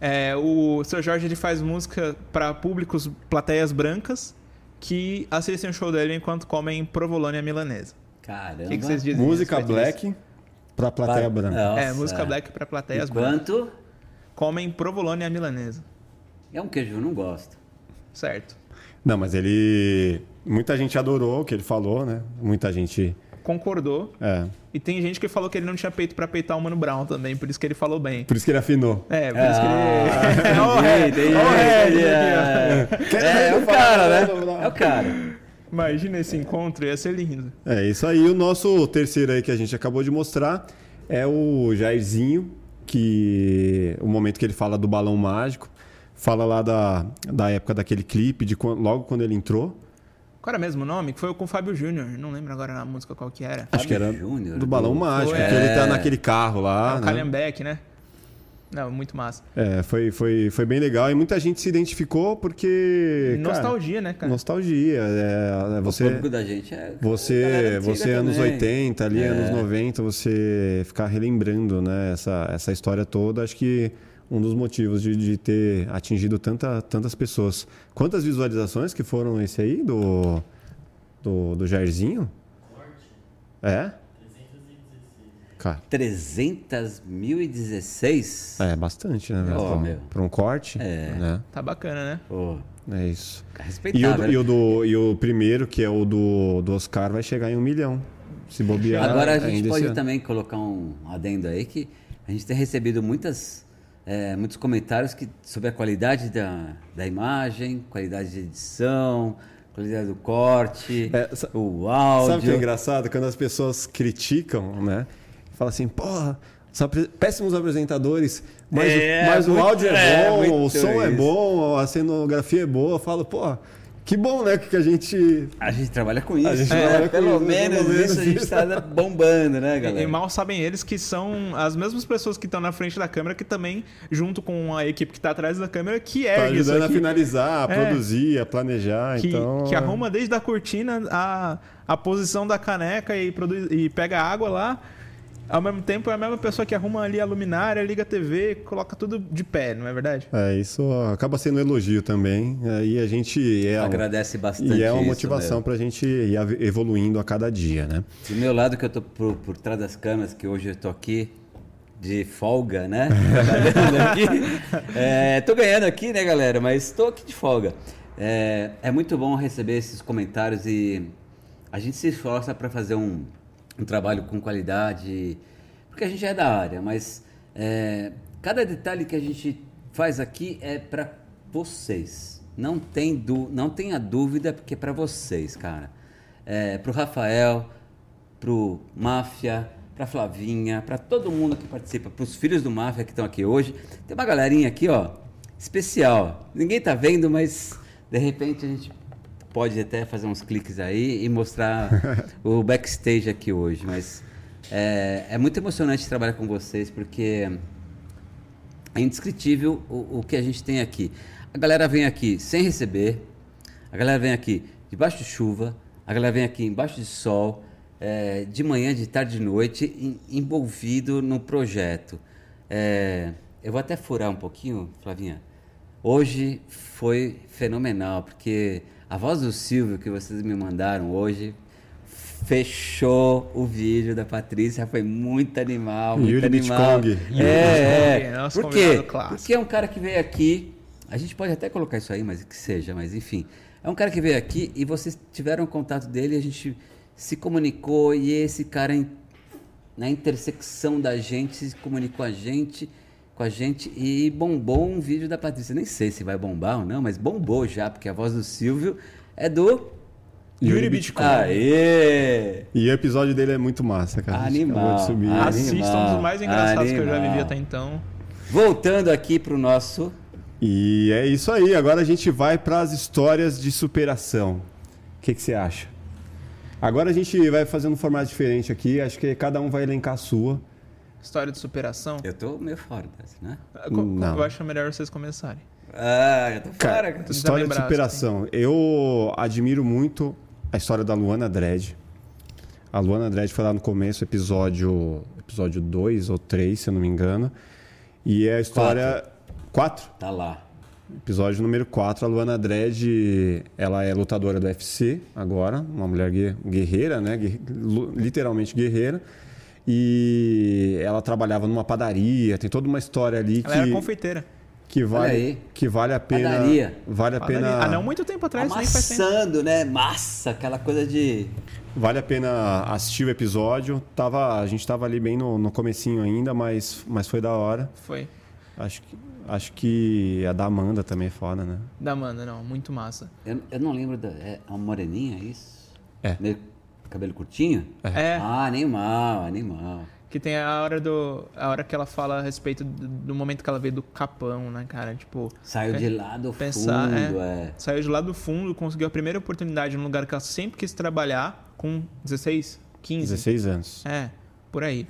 Speaker 2: é, o seu Jorge ele faz música para públicos, plateias brancas, que assistem o show dele enquanto comem provolone à milanesa.
Speaker 3: Caramba.
Speaker 2: O que, que vocês dizem?
Speaker 1: Música Black pra plateia
Speaker 3: Ba-
Speaker 1: branca.
Speaker 3: Nossa.
Speaker 2: É, música black para plateias brancas.
Speaker 3: Enquanto
Speaker 2: Comem provolone à milanesa.
Speaker 3: é um queijo, eu não gosto.
Speaker 2: Certo.
Speaker 1: Não, mas ele. Muita gente adorou o que ele falou, né? Muita gente.
Speaker 2: Concordou.
Speaker 1: É.
Speaker 2: E tem gente que falou que ele não tinha peito pra peitar o Mano Brown também, por isso que ele falou bem.
Speaker 1: Por isso que ele afinou.
Speaker 2: É, por isso que
Speaker 3: Ah,
Speaker 2: ele. Ó.
Speaker 3: É, é o cara, né? É o cara.
Speaker 2: Imagina esse encontro, ia ser lindo.
Speaker 1: É isso aí. O nosso terceiro aí que a gente acabou de mostrar é o Jairzinho, que o momento que ele fala do balão mágico, fala lá da, da época daquele clipe, de logo quando ele entrou.
Speaker 2: Qual era mesmo o nome? Que foi com o Fábio Júnior. Não lembro agora na música qual que era.
Speaker 1: Acho que era
Speaker 3: Júnior,
Speaker 1: do balão
Speaker 3: do-
Speaker 1: mágico,
Speaker 2: Foi,
Speaker 1: que ele tá
Speaker 3: é.
Speaker 1: naquele carro lá.
Speaker 2: É o
Speaker 1: né?
Speaker 2: Né? Não, muito massa.
Speaker 1: É, foi, foi, foi bem legal e muita gente se identificou porque. cara,
Speaker 2: Nostalgia, né, cara?
Speaker 1: nostalgia. É,
Speaker 3: O
Speaker 1: você.
Speaker 3: público da gente é.
Speaker 1: Você, você anos
Speaker 3: também.
Speaker 1: 80, ali,
Speaker 3: É.
Speaker 1: anos 90, você ficar relembrando né, essa, essa história toda, acho que um dos motivos de, de ter atingido tanta, tantas pessoas. Quantas visualizações que foram esse aí do, do, do Jairzinho? É? Cara,
Speaker 3: 300.016?
Speaker 1: é bastante, né? Pra-
Speaker 3: meu.
Speaker 1: Pra um corte,
Speaker 3: É.
Speaker 1: né?
Speaker 2: Tá bacana, né?
Speaker 3: Pô,
Speaker 1: É isso. E o,
Speaker 3: respeitável.
Speaker 1: e, o do, e o primeiro, que é o do, do Oscar, vai chegar em um milhão. Se bobear.
Speaker 3: Agora a gente pode também colocar um adendo aí que a gente tem recebido muitas, é, muitos comentários que, sobre a qualidade da, da imagem, qualidade de edição, qualidade do corte,
Speaker 1: É,
Speaker 3: o
Speaker 1: Sabe o que é
Speaker 3: áudio.
Speaker 1: engraçado? Quando as pessoas criticam, né? Fala assim, porra, são péssimos apresentadores, mas,
Speaker 3: É,
Speaker 1: o, mas o
Speaker 3: muito-
Speaker 1: áudio é
Speaker 3: é,
Speaker 1: bom, o som é
Speaker 3: isso.
Speaker 1: bom, a cenografia é boa. Eu falo, porra, que bom, né? Que a gente.
Speaker 3: A gente trabalha com isso.
Speaker 1: gente
Speaker 3: né?
Speaker 1: trabalha com
Speaker 3: Pelo
Speaker 1: isso,
Speaker 3: menos
Speaker 1: pelo menos
Speaker 3: isso a gente
Speaker 1: isso.
Speaker 3: está bombando, né,
Speaker 2: E,
Speaker 3: galera?
Speaker 2: e mal sabem eles que são as mesmas pessoas que estão na frente da câmera que também, junto com a equipe que tá atrás da câmera, que
Speaker 1: Tá
Speaker 2: ergue isso
Speaker 1: ajudando a
Speaker 2: aqui.
Speaker 1: finalizar, a
Speaker 2: É.
Speaker 1: produzir, a planejar.
Speaker 2: que,
Speaker 1: então,
Speaker 2: que arruma desde a cortina a, a posição da caneca e, produz, e pega a água lá. Ao mesmo tempo, é a mesma pessoa que arruma ali a luminária, liga a TV, coloca tudo de pé, não é verdade?
Speaker 1: É, isso acaba sendo um elogio também. E a gente é.
Speaker 3: Agradece bastante
Speaker 1: E é uma
Speaker 3: isso,
Speaker 1: motivação
Speaker 3: né?
Speaker 1: pra gente ir evoluindo a cada dia, né?
Speaker 3: Do meu lado, que eu tô por, por trás das câmeras, que hoje eu tô aqui de folga, né? É, tô ganhando aqui, né, galera? Mas tô aqui de folga. É, é muito bom receber esses comentários e a gente se esforça para fazer um, um trabalho com qualidade, porque a gente é da área, mas é, cada detalhe que a gente faz aqui é para vocês. Não tem du, não tenha dúvida, porque é para vocês, cara. É, pro Rafael, pro Máfia, pra Flavinha, pra todo mundo que participa, pros filhos do Máfia que estão aqui hoje. Tem uma galerinha aqui, ó, especial. Ninguém tá vendo, mas de repente a gente pode até fazer uns cliques aí e mostrar o backstage aqui hoje. Mas é, é muito emocionante trabalhar com vocês, porque é indescritível o, o que a gente tem aqui. A galera vem aqui sem receber, a galera vem aqui debaixo de chuva, a galera vem aqui embaixo de sol, é, de manhã, de tarde, de noite, em- envolvido no projeto. É, eu vou até furar um pouquinho, Flavinha. Hoje foi fenomenal, porque a voz do Silvio que vocês me mandaram hoje fechou o vídeo da Patrícia, foi muito animal, muito
Speaker 1: Yuri
Speaker 3: animal.
Speaker 2: Yuri
Speaker 3: É, é. Por quê? Porque é um cara que veio aqui, a gente pode até colocar isso aí, mas que seja, mas enfim. É um cara que veio aqui e vocês tiveram contato dele, a gente se comunicou e esse cara na intersecção da gente se comunicou a gente com a gente e bombou um vídeo da Patrícia. Nem sei se vai bombar ou não, mas bombou já, porque a voz do Silvio é do
Speaker 1: Yuri Bitcoin.
Speaker 3: Aê!
Speaker 1: E o episódio dele é muito massa, cara.
Speaker 3: Animal.
Speaker 1: subir.
Speaker 3: Animal.
Speaker 2: Assistam um dos mais engraçados que eu já
Speaker 3: Animal.
Speaker 2: vivi até então.
Speaker 3: Voltando aqui pro nosso
Speaker 1: E é isso aí. Agora a gente vai para as histórias de superação. O que, que você acha? Agora a gente vai fazendo um formato diferente aqui. Acho que cada um vai elencar a sua.
Speaker 2: História de superação.
Speaker 3: Eu tô meio fora dessa, né?
Speaker 2: Co-
Speaker 1: Não.
Speaker 2: Eu acho melhor vocês começarem.
Speaker 3: Ah, eu tô fora, cara.
Speaker 1: História de superação. Eu admiro muito a história da Luana Dredd. A Luana Dredd foi lá no começo, episódio episódio 2 ou 3, se eu não me engano. E é a história 4.
Speaker 3: Tá lá.
Speaker 1: Episódio número 4, a Luana Dredd, ela é lutadora do UFC agora, uma mulher gue- guerreira, né? Literalmente guerreira. E ela trabalhava numa padaria, tem toda uma história ali
Speaker 2: Ela era
Speaker 1: que,
Speaker 2: confeiteira.
Speaker 1: que vale que vale a pena
Speaker 3: Padaria.
Speaker 1: vale a pena
Speaker 2: Ah, não muito tempo atrás.
Speaker 3: Amassando, né? Massa, aquela coisa de.
Speaker 1: Vale a pena assistir o episódio. Tava, a gente tava ali bem no, no comecinho ainda, mas, mas foi da hora.
Speaker 2: Foi.
Speaker 1: Acho que, acho que a da Amanda também é foda, né?
Speaker 2: Da Amanda, não. Muito massa.
Speaker 3: Eu, eu não lembro da. É uma moreninha, é isso?
Speaker 1: É.
Speaker 3: Meio cabelo curtinho?
Speaker 2: É.
Speaker 3: Ah, animal, animal.
Speaker 2: Que tem a hora do. A hora que ela fala a respeito do, do momento que ela veio do Capão, né, cara? Tipo.
Speaker 3: Saiu
Speaker 2: pe-
Speaker 3: de lá do
Speaker 2: pensar,
Speaker 3: fundo,
Speaker 2: é.
Speaker 3: é.
Speaker 2: Saiu de lá do fundo, conseguiu a primeira oportunidade num lugar que ela sempre quis trabalhar com 16, 15.
Speaker 1: 16 anos.
Speaker 2: É, por aí.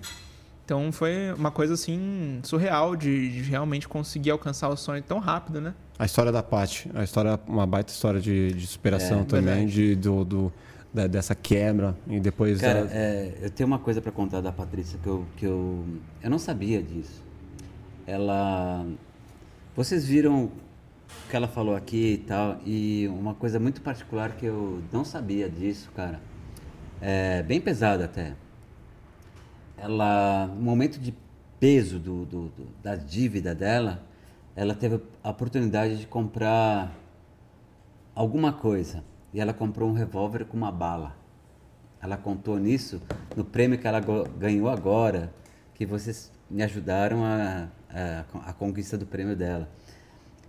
Speaker 2: Então foi uma coisa assim surreal de, de realmente conseguir alcançar o sonho tão rápido, né?
Speaker 1: A história da Paty, a história, uma baita história de, de superação
Speaker 3: É,
Speaker 1: também,
Speaker 2: verdade.
Speaker 1: de, do, do- da- dessa quebra. E depois
Speaker 3: Cara,
Speaker 1: ela-
Speaker 3: é, eu tenho uma coisa pra contar da Patrícia que eu, que eu. Eu não sabia disso. Ela. Vocês viram o que ela falou aqui e tal, e uma coisa muito particular que eu não sabia disso, cara. É bem pesada até. Ela, no momento de peso do, do, do- da dívida dela, ela teve a oportunidade de comprar alguma coisa. E ela comprou um revólver com uma bala. Ela contou nisso no prêmio que ela ganhou agora, que vocês me ajudaram a, a, a conquista do prêmio dela.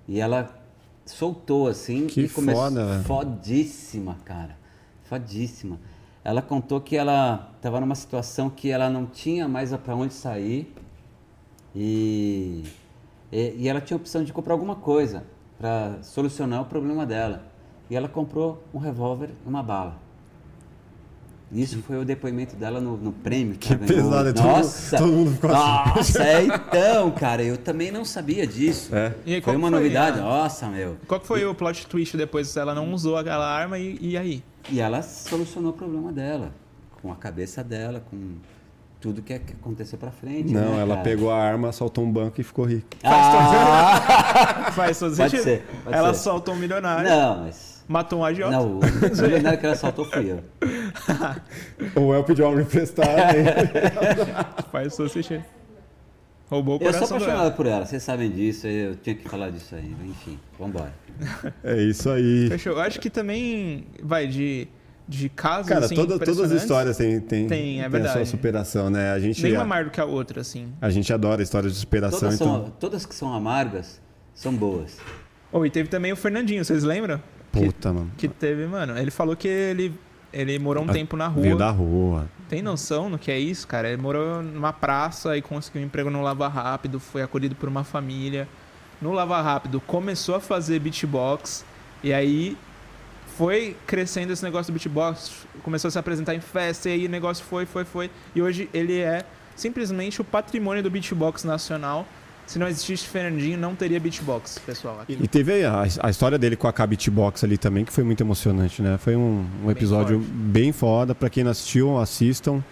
Speaker 3: E ela soltou assim
Speaker 1: Que
Speaker 3: e começou
Speaker 1: foda,
Speaker 3: fodíssima, cara. Fodíssima. Ela contou que ela estava numa situação que ela não tinha mais para onde sair e, e, e ela tinha a opção de comprar alguma coisa para solucionar o problema dela. E ela comprou um revólver e uma bala. Isso foi o depoimento dela no, no prêmio. Que,
Speaker 1: Que pesado,
Speaker 3: Nossa!
Speaker 1: todo mundo ficou assim.
Speaker 3: Nossa, é então, cara, eu também não sabia disso.
Speaker 1: É.
Speaker 2: E aí,
Speaker 3: Foi uma
Speaker 2: foi
Speaker 3: novidade.
Speaker 2: a-
Speaker 3: Nossa, meu.
Speaker 2: Qual que foi o plot twist depois? Ela não usou aquela arma e, e aí?
Speaker 3: E ela solucionou o problema dela, com a cabeça dela, com tudo que, que aconteceu pra frente.
Speaker 1: Não,
Speaker 3: né,
Speaker 1: ela
Speaker 3: cara?
Speaker 1: pegou a arma, assaltou um banco e ficou rica.
Speaker 3: Ah!
Speaker 2: Faz todo
Speaker 3: Pode
Speaker 2: sentido.
Speaker 3: ser, pode
Speaker 2: ela
Speaker 3: ser.
Speaker 2: soltou um milionário,
Speaker 3: Não, mas.
Speaker 2: Matou um agiota.
Speaker 3: Não, o milionário que ela assaltou fui eu.
Speaker 1: Ou El pediu algo emprestado.
Speaker 2: Faz todo sentido. Roubou o
Speaker 3: Eu sou
Speaker 2: coração do
Speaker 3: apaixonado por ela, vocês sabem disso, eu tinha que falar disso aí. Enfim, vambora.
Speaker 1: é isso aí.
Speaker 2: Fechou. Eu acho que também, vai, de, de casos
Speaker 1: Cara,
Speaker 2: assim,
Speaker 1: toda- todas as histórias têm, têm,
Speaker 2: Tem, é
Speaker 1: têm a sua superação, né? A gente,
Speaker 2: Nenhuma mais do que a outra, assim.
Speaker 1: a gente adora histórias de superação,
Speaker 3: Todas,
Speaker 1: então...
Speaker 3: são, todas que são amargas são boas.
Speaker 2: Oh, e teve também o Fernandinho, vocês lembram?
Speaker 1: Puta, mano.
Speaker 2: Que teve, mano, ele falou que ele, ele morou um
Speaker 1: Ah,
Speaker 2: tempo na rua.
Speaker 1: Veio da rua.
Speaker 2: Tem noção no que é isso, cara? Ele morou numa praça e conseguiu um emprego no Lava Rápido, foi acolhido por uma família. No Lava Rápido começou a fazer beatbox e aí foi crescendo esse negócio do beatbox, começou a se apresentar em festa e aí o negócio foi, foi, foi. E hoje ele é simplesmente o patrimônio do beatbox nacional. Se não existisse Fernandinho, não teria beatbox, pessoal. Aqui.
Speaker 1: E teve a, a história dele com a Cabit Box ali também, que foi muito emocionante, né? Foi um, um episódio
Speaker 2: forte.
Speaker 1: bem, foda. Pra quem não assistiu, assistam.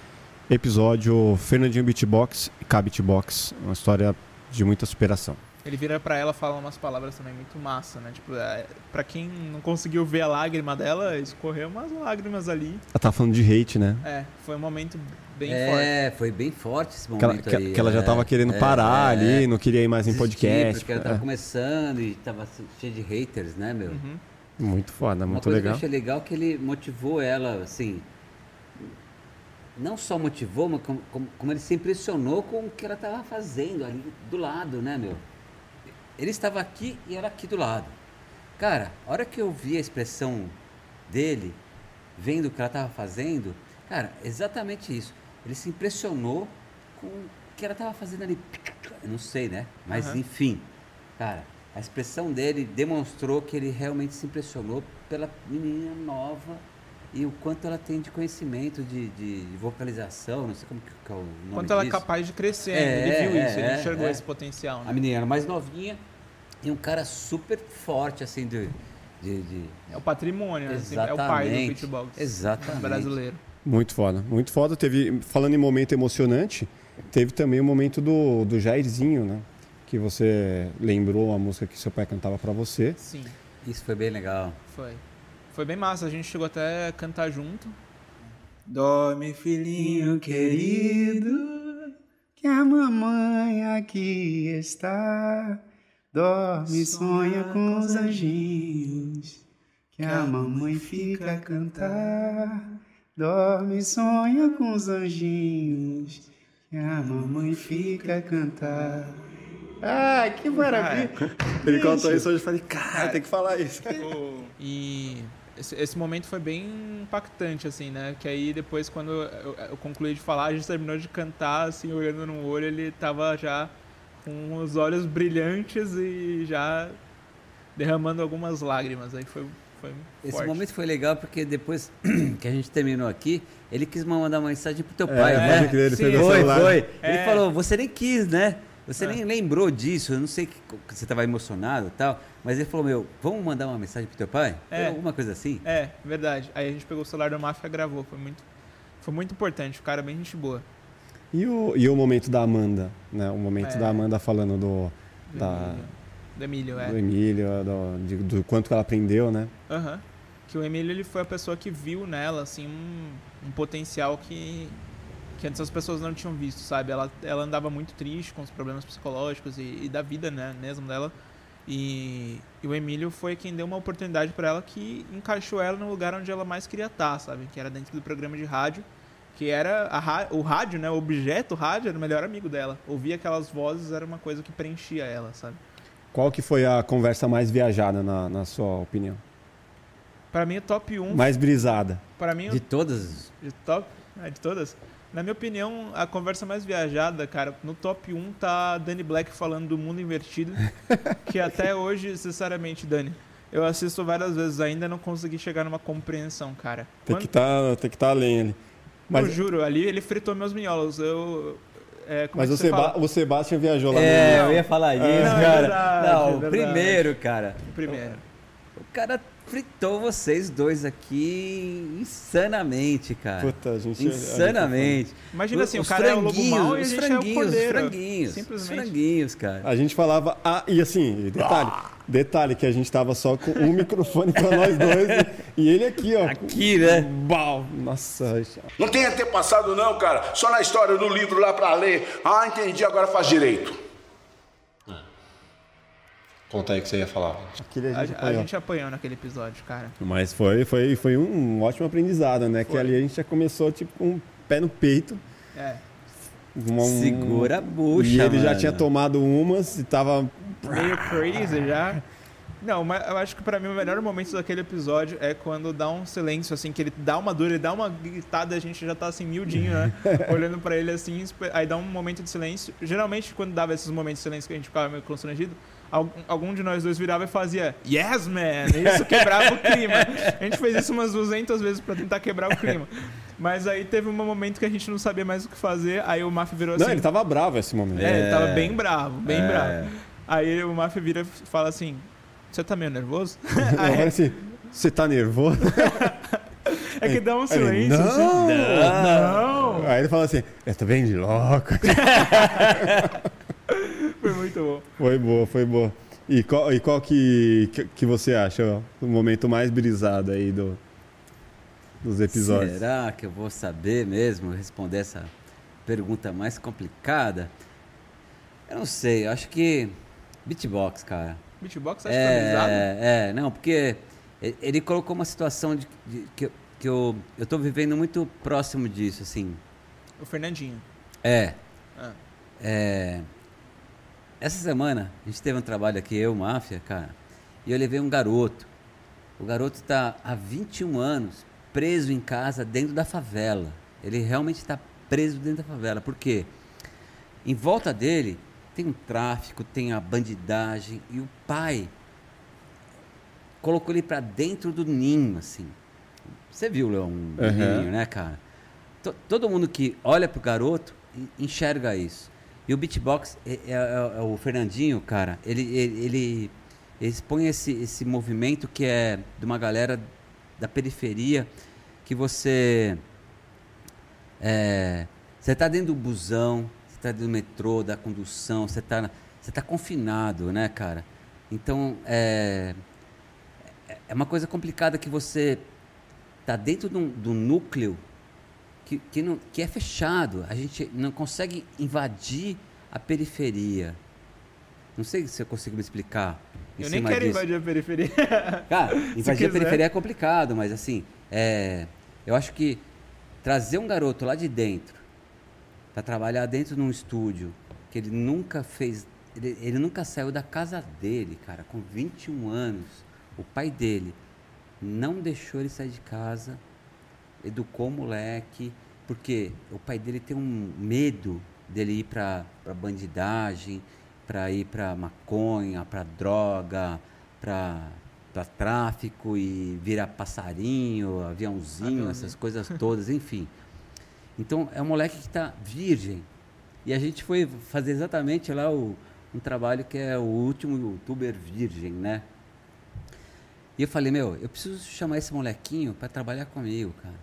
Speaker 1: Episódio Fernandinho Beatbox e Cabit Box. Uma história de muita superação.
Speaker 2: Ele vira pra ela fala umas palavras também muito massa, né? Tipo, é, pra quem não conseguiu ver a lágrima dela, escorreu umas lágrimas ali.
Speaker 1: Ela tá falando de hate, né?
Speaker 2: É, foi um momento bem forte.
Speaker 3: é, foi bem forte esse
Speaker 1: Que ela,
Speaker 3: momento
Speaker 1: que-
Speaker 3: aí.
Speaker 1: que ela já
Speaker 3: é,
Speaker 1: tava querendo
Speaker 3: é,
Speaker 1: parar
Speaker 3: é,
Speaker 1: ali, não queria ir mais em
Speaker 3: desistir,
Speaker 1: podcast.
Speaker 3: Porque ela tava
Speaker 1: É.
Speaker 3: começando e tava cheio de haters, né, meu?
Speaker 2: Uhum.
Speaker 1: Muito foda,
Speaker 3: Uma
Speaker 1: muito
Speaker 3: coisa que
Speaker 1: legal.
Speaker 3: eu achei legal é que ele motivou ela, assim. Não só motivou, mas como, como- como ele se impressionou com o que ela estava fazendo ali do lado, né, meu? Ele estava aqui e ela aqui do lado. Cara, a hora que eu vi a expressão dele, vendo o que ela estava fazendo, cara, exatamente isso. Ele se impressionou com o que ela estava fazendo ali. Eu não sei, né? Mas
Speaker 2: Aham.
Speaker 3: enfim, cara, a expressão dele demonstrou que ele realmente se impressionou pela menina nova e o quanto ela tem de conhecimento de, de vocalização, não sei como que, que é o nome
Speaker 2: Quanto ela é
Speaker 3: disso.
Speaker 2: capaz de crescer,
Speaker 3: É,
Speaker 2: ele viu
Speaker 3: é,
Speaker 2: isso, ele
Speaker 3: é,
Speaker 2: enxergou
Speaker 3: é.
Speaker 2: esse potencial,
Speaker 3: A
Speaker 2: né?
Speaker 3: menina era mais novinha E um cara super forte, assim, de. de, de...
Speaker 2: É o patrimônio, né? Assim, é o pai do beatbox
Speaker 3: Exatamente.
Speaker 2: brasileiro.
Speaker 1: Muito foda, muito foda. Teve, falando em momento emocionante, teve também o momento do, do Jairzinho, né? Que você lembrou a música que seu pai cantava pra você.
Speaker 2: Sim,
Speaker 3: Isso foi bem legal.
Speaker 2: foi. Foi bem massa, a gente chegou até a cantar junto. Dorme, filhinho
Speaker 6: querido, que a mamãe aqui está. Dorme e sonha com os anjinhos, que a mamãe fica a cantar. Dorme e sonha com os anjinhos, que a mamãe fica a cantar. Ai, que maravilha!
Speaker 1: Ele contou isso hoje e falei, cara, tem que falar isso.
Speaker 2: E esse, esse momento foi bem impactante, assim, né? Que aí depois, quando eu, eu concluí de falar, a gente terminou de cantar, assim, olhando no olho, ele tava já com os olhos brilhantes e já derramando algumas lágrimas. Aí foi, foi
Speaker 3: Esse
Speaker 2: forte.
Speaker 3: momento foi legal porque depois que a gente terminou aqui, ele quis mandar uma mensagem pro teu
Speaker 1: É,
Speaker 3: pai, né?
Speaker 1: crer, ele
Speaker 2: Sim.
Speaker 3: Foi, foi. Ele
Speaker 2: É.
Speaker 3: falou, você nem quis, né? Você
Speaker 2: É.
Speaker 3: nem lembrou disso, eu não sei que você estava emocionado e tal, mas ele falou, meu, vamos mandar uma mensagem pro teu pai?
Speaker 2: É.
Speaker 3: Alguma coisa assim?
Speaker 2: É, verdade. Aí a gente pegou o celular do Máfia e gravou. Foi muito, foi muito importante. O cara é bem gente boa.
Speaker 1: E o, e o momento da Amanda, né? O momento
Speaker 2: É.
Speaker 1: da Amanda falando do, da.
Speaker 2: Do Emílio, é.
Speaker 1: do Emílio, do, de- do quanto ela aprendeu, né?
Speaker 2: Aham. Que o Emílio ele foi a pessoa que viu nela assim um, um potencial que que antes as pessoas não tinham visto, sabe? Ela, ela andava muito triste com os problemas psicológicos e, e da vida, né, mesmo dela. E, e o Emílio foi quem deu uma oportunidade pra ela que encaixou ela no lugar onde ela mais queria estar, sabe? Que era dentro do programa de rádio, que era a, o rádio, né? O objeto rádio era o melhor amigo dela. Ouvir aquelas vozes era uma coisa que preenchia ela, sabe?
Speaker 1: Qual que foi a conversa mais viajada, na, na sua opinião?
Speaker 2: Pra mim, o top 1.
Speaker 1: Mais brisada.
Speaker 2: Pra mim,
Speaker 3: De todas?
Speaker 2: De top? É, de todas? Na minha opinião, a conversa mais viajada, cara, no top 1 tá Danny Black falando do mundo invertido. que até hoje, sinceramente, Dani, eu assisto várias vezes, ainda não consegui chegar numa compreensão, cara.
Speaker 1: Tem
Speaker 2: Quando-
Speaker 1: que tá, tem que tá além ali.
Speaker 2: Eu
Speaker 1: Mas,
Speaker 2: juro, ali ele fritou meus minholos. Eu. É, como
Speaker 1: mas
Speaker 2: é
Speaker 1: o, Seba-
Speaker 2: fala?
Speaker 1: o Sebastian viajou lá
Speaker 3: É,
Speaker 1: no...
Speaker 3: eu ia falar isso,
Speaker 2: Não, é
Speaker 3: cara.
Speaker 2: verdade,
Speaker 3: não,
Speaker 2: é
Speaker 3: o primeiro, cara.
Speaker 2: Primeiro.
Speaker 3: O cara fritou vocês dois aqui insanamente, cara.
Speaker 1: Puta, a gente...
Speaker 3: Insanamente.
Speaker 2: Imagina assim,
Speaker 3: Os
Speaker 2: o cara é o lobo
Speaker 3: franguinhos,
Speaker 2: mau e a
Speaker 3: os
Speaker 2: gente é o
Speaker 3: franguinhos,
Speaker 2: cordeiro.
Speaker 3: Os franguinhos, os
Speaker 2: Simplesmente.
Speaker 3: franguinhos, cara.
Speaker 1: A gente falava... Ah, e assim, detalhe. Detalhe que a gente tava só com um microfone pra nós dois e, e ele aqui, ó.
Speaker 3: Aqui, né?
Speaker 1: Bau. Nossa,
Speaker 7: Não tem antepassado não, cara. Só na história do livro lá pra ler. Ah, entendi, agora faz direito.
Speaker 1: Conta aí o que você ia falar. Aquele a
Speaker 2: A,
Speaker 1: gente
Speaker 2: a
Speaker 1: apanhou.
Speaker 2: gente apanhou naquele episódio, cara.
Speaker 1: Mas foi, foi, foi um ótimo aprendizado, né? Que
Speaker 2: Foi.
Speaker 1: ali a gente já começou, tipo, com um pé no peito.
Speaker 2: É.
Speaker 1: uma- um-
Speaker 3: Segura a bucha,
Speaker 1: E ele já
Speaker 3: mano.
Speaker 1: tinha tomado umas e tava...
Speaker 2: meio crazy já. Não, mas eu acho que pra mim o melhor momento daquele episódio é quando dá um silêncio, assim, que ele dá uma dor, ele dá uma gritada a gente já tá assim, miudinho, né? Olhando pra ele assim, aí dá um momento de silêncio. Geralmente, quando dava esses momentos de silêncio que a gente ficava meio constrangido, algum, de nós dois virava e fazia Yes, man! Isso quebrava o clima. A gente fez isso umas 200 vezes pra tentar quebrar o clima. Mas aí teve um momento que a gente não sabia mais o que fazer, aí o Maf virou assim.
Speaker 1: Não, ele tava bravo esse momento.
Speaker 2: É, ele tava bem bravo, bem
Speaker 3: É.
Speaker 2: bravo. Aí o Mafia vira e fala assim: Você tá meio nervoso?
Speaker 1: Eu falei assim, você tá nervoso?
Speaker 2: é que dá um
Speaker 1: Aí ele,
Speaker 2: silêncio. assim.
Speaker 1: não!
Speaker 2: Não!
Speaker 1: Aí ele fala assim, eu tô bem de louco.
Speaker 2: Foi muito bom.
Speaker 1: Foi boa, foi boa. E qual, e qual que, que, que você acha ó, o momento mais brisado aí do, dos episódios?
Speaker 3: Será que eu vou saber mesmo responder essa pergunta mais complicada? Eu não sei, eu acho que beatbox, cara.
Speaker 2: Beatbox acho que tá brisado.
Speaker 3: É, é, não, porque ele colocou uma situação de, de- que, eu- que eu, eu tô vivendo muito próximo disso, assim.
Speaker 2: O Fernandinho.
Speaker 3: É,
Speaker 2: Ah.
Speaker 3: é, essa semana a gente teve um trabalho aqui, eu, Máfia, cara, e eu levei um garoto. O garoto está há 21 anos preso em casa dentro da favela. Ele realmente está preso dentro da favela. Por quê? Em volta dele tem um tráfico, tem a bandidagem e o pai colocou ele para dentro do ninho, assim. Você viu, Leão, um
Speaker 1: Aham.
Speaker 3: ninho, né, cara? To- todo mundo que olha pro garoto en- enxerga isso. E o beatbox, é, é- é- é o Fernandinho, cara, ele, ele, ele expõe esse, esse movimento que é de uma galera da periferia que você. É, você está dentro do busão, você está dentro do metrô, da condução, você está você tá confinado, né, cara? Então, é, é uma coisa complicada que você está dentro do, do núcleo que, que, não, que é fechado. A gente não consegue invadir a periferia. Não sei se eu consigo me explicar.
Speaker 2: Eu nem quero
Speaker 3: disso.
Speaker 2: invadir a periferia.
Speaker 3: Cara, invadir a periferia é complicado, mas assim, é, eu acho que trazer um garoto lá de dentro para trabalhar dentro de um estúdio que ele nunca fez, ele, ele nunca saiu da casa dele, cara, com 21 anos. O pai dele não deixou ele sair de casa, educou o moleque, porque o pai dele tem um medo dele ir para bandidagem, para ir para maconha, para droga, para tráfico e virar passarinho, aviãozinho, essas coisas todas, enfim. Então é um moleque que está virgem. E a gente foi fazer exatamente lá o, um trabalho que é o último youtuber virgem, né? E eu falei, meu, eu preciso chamar esse molequinho para trabalhar comigo, cara.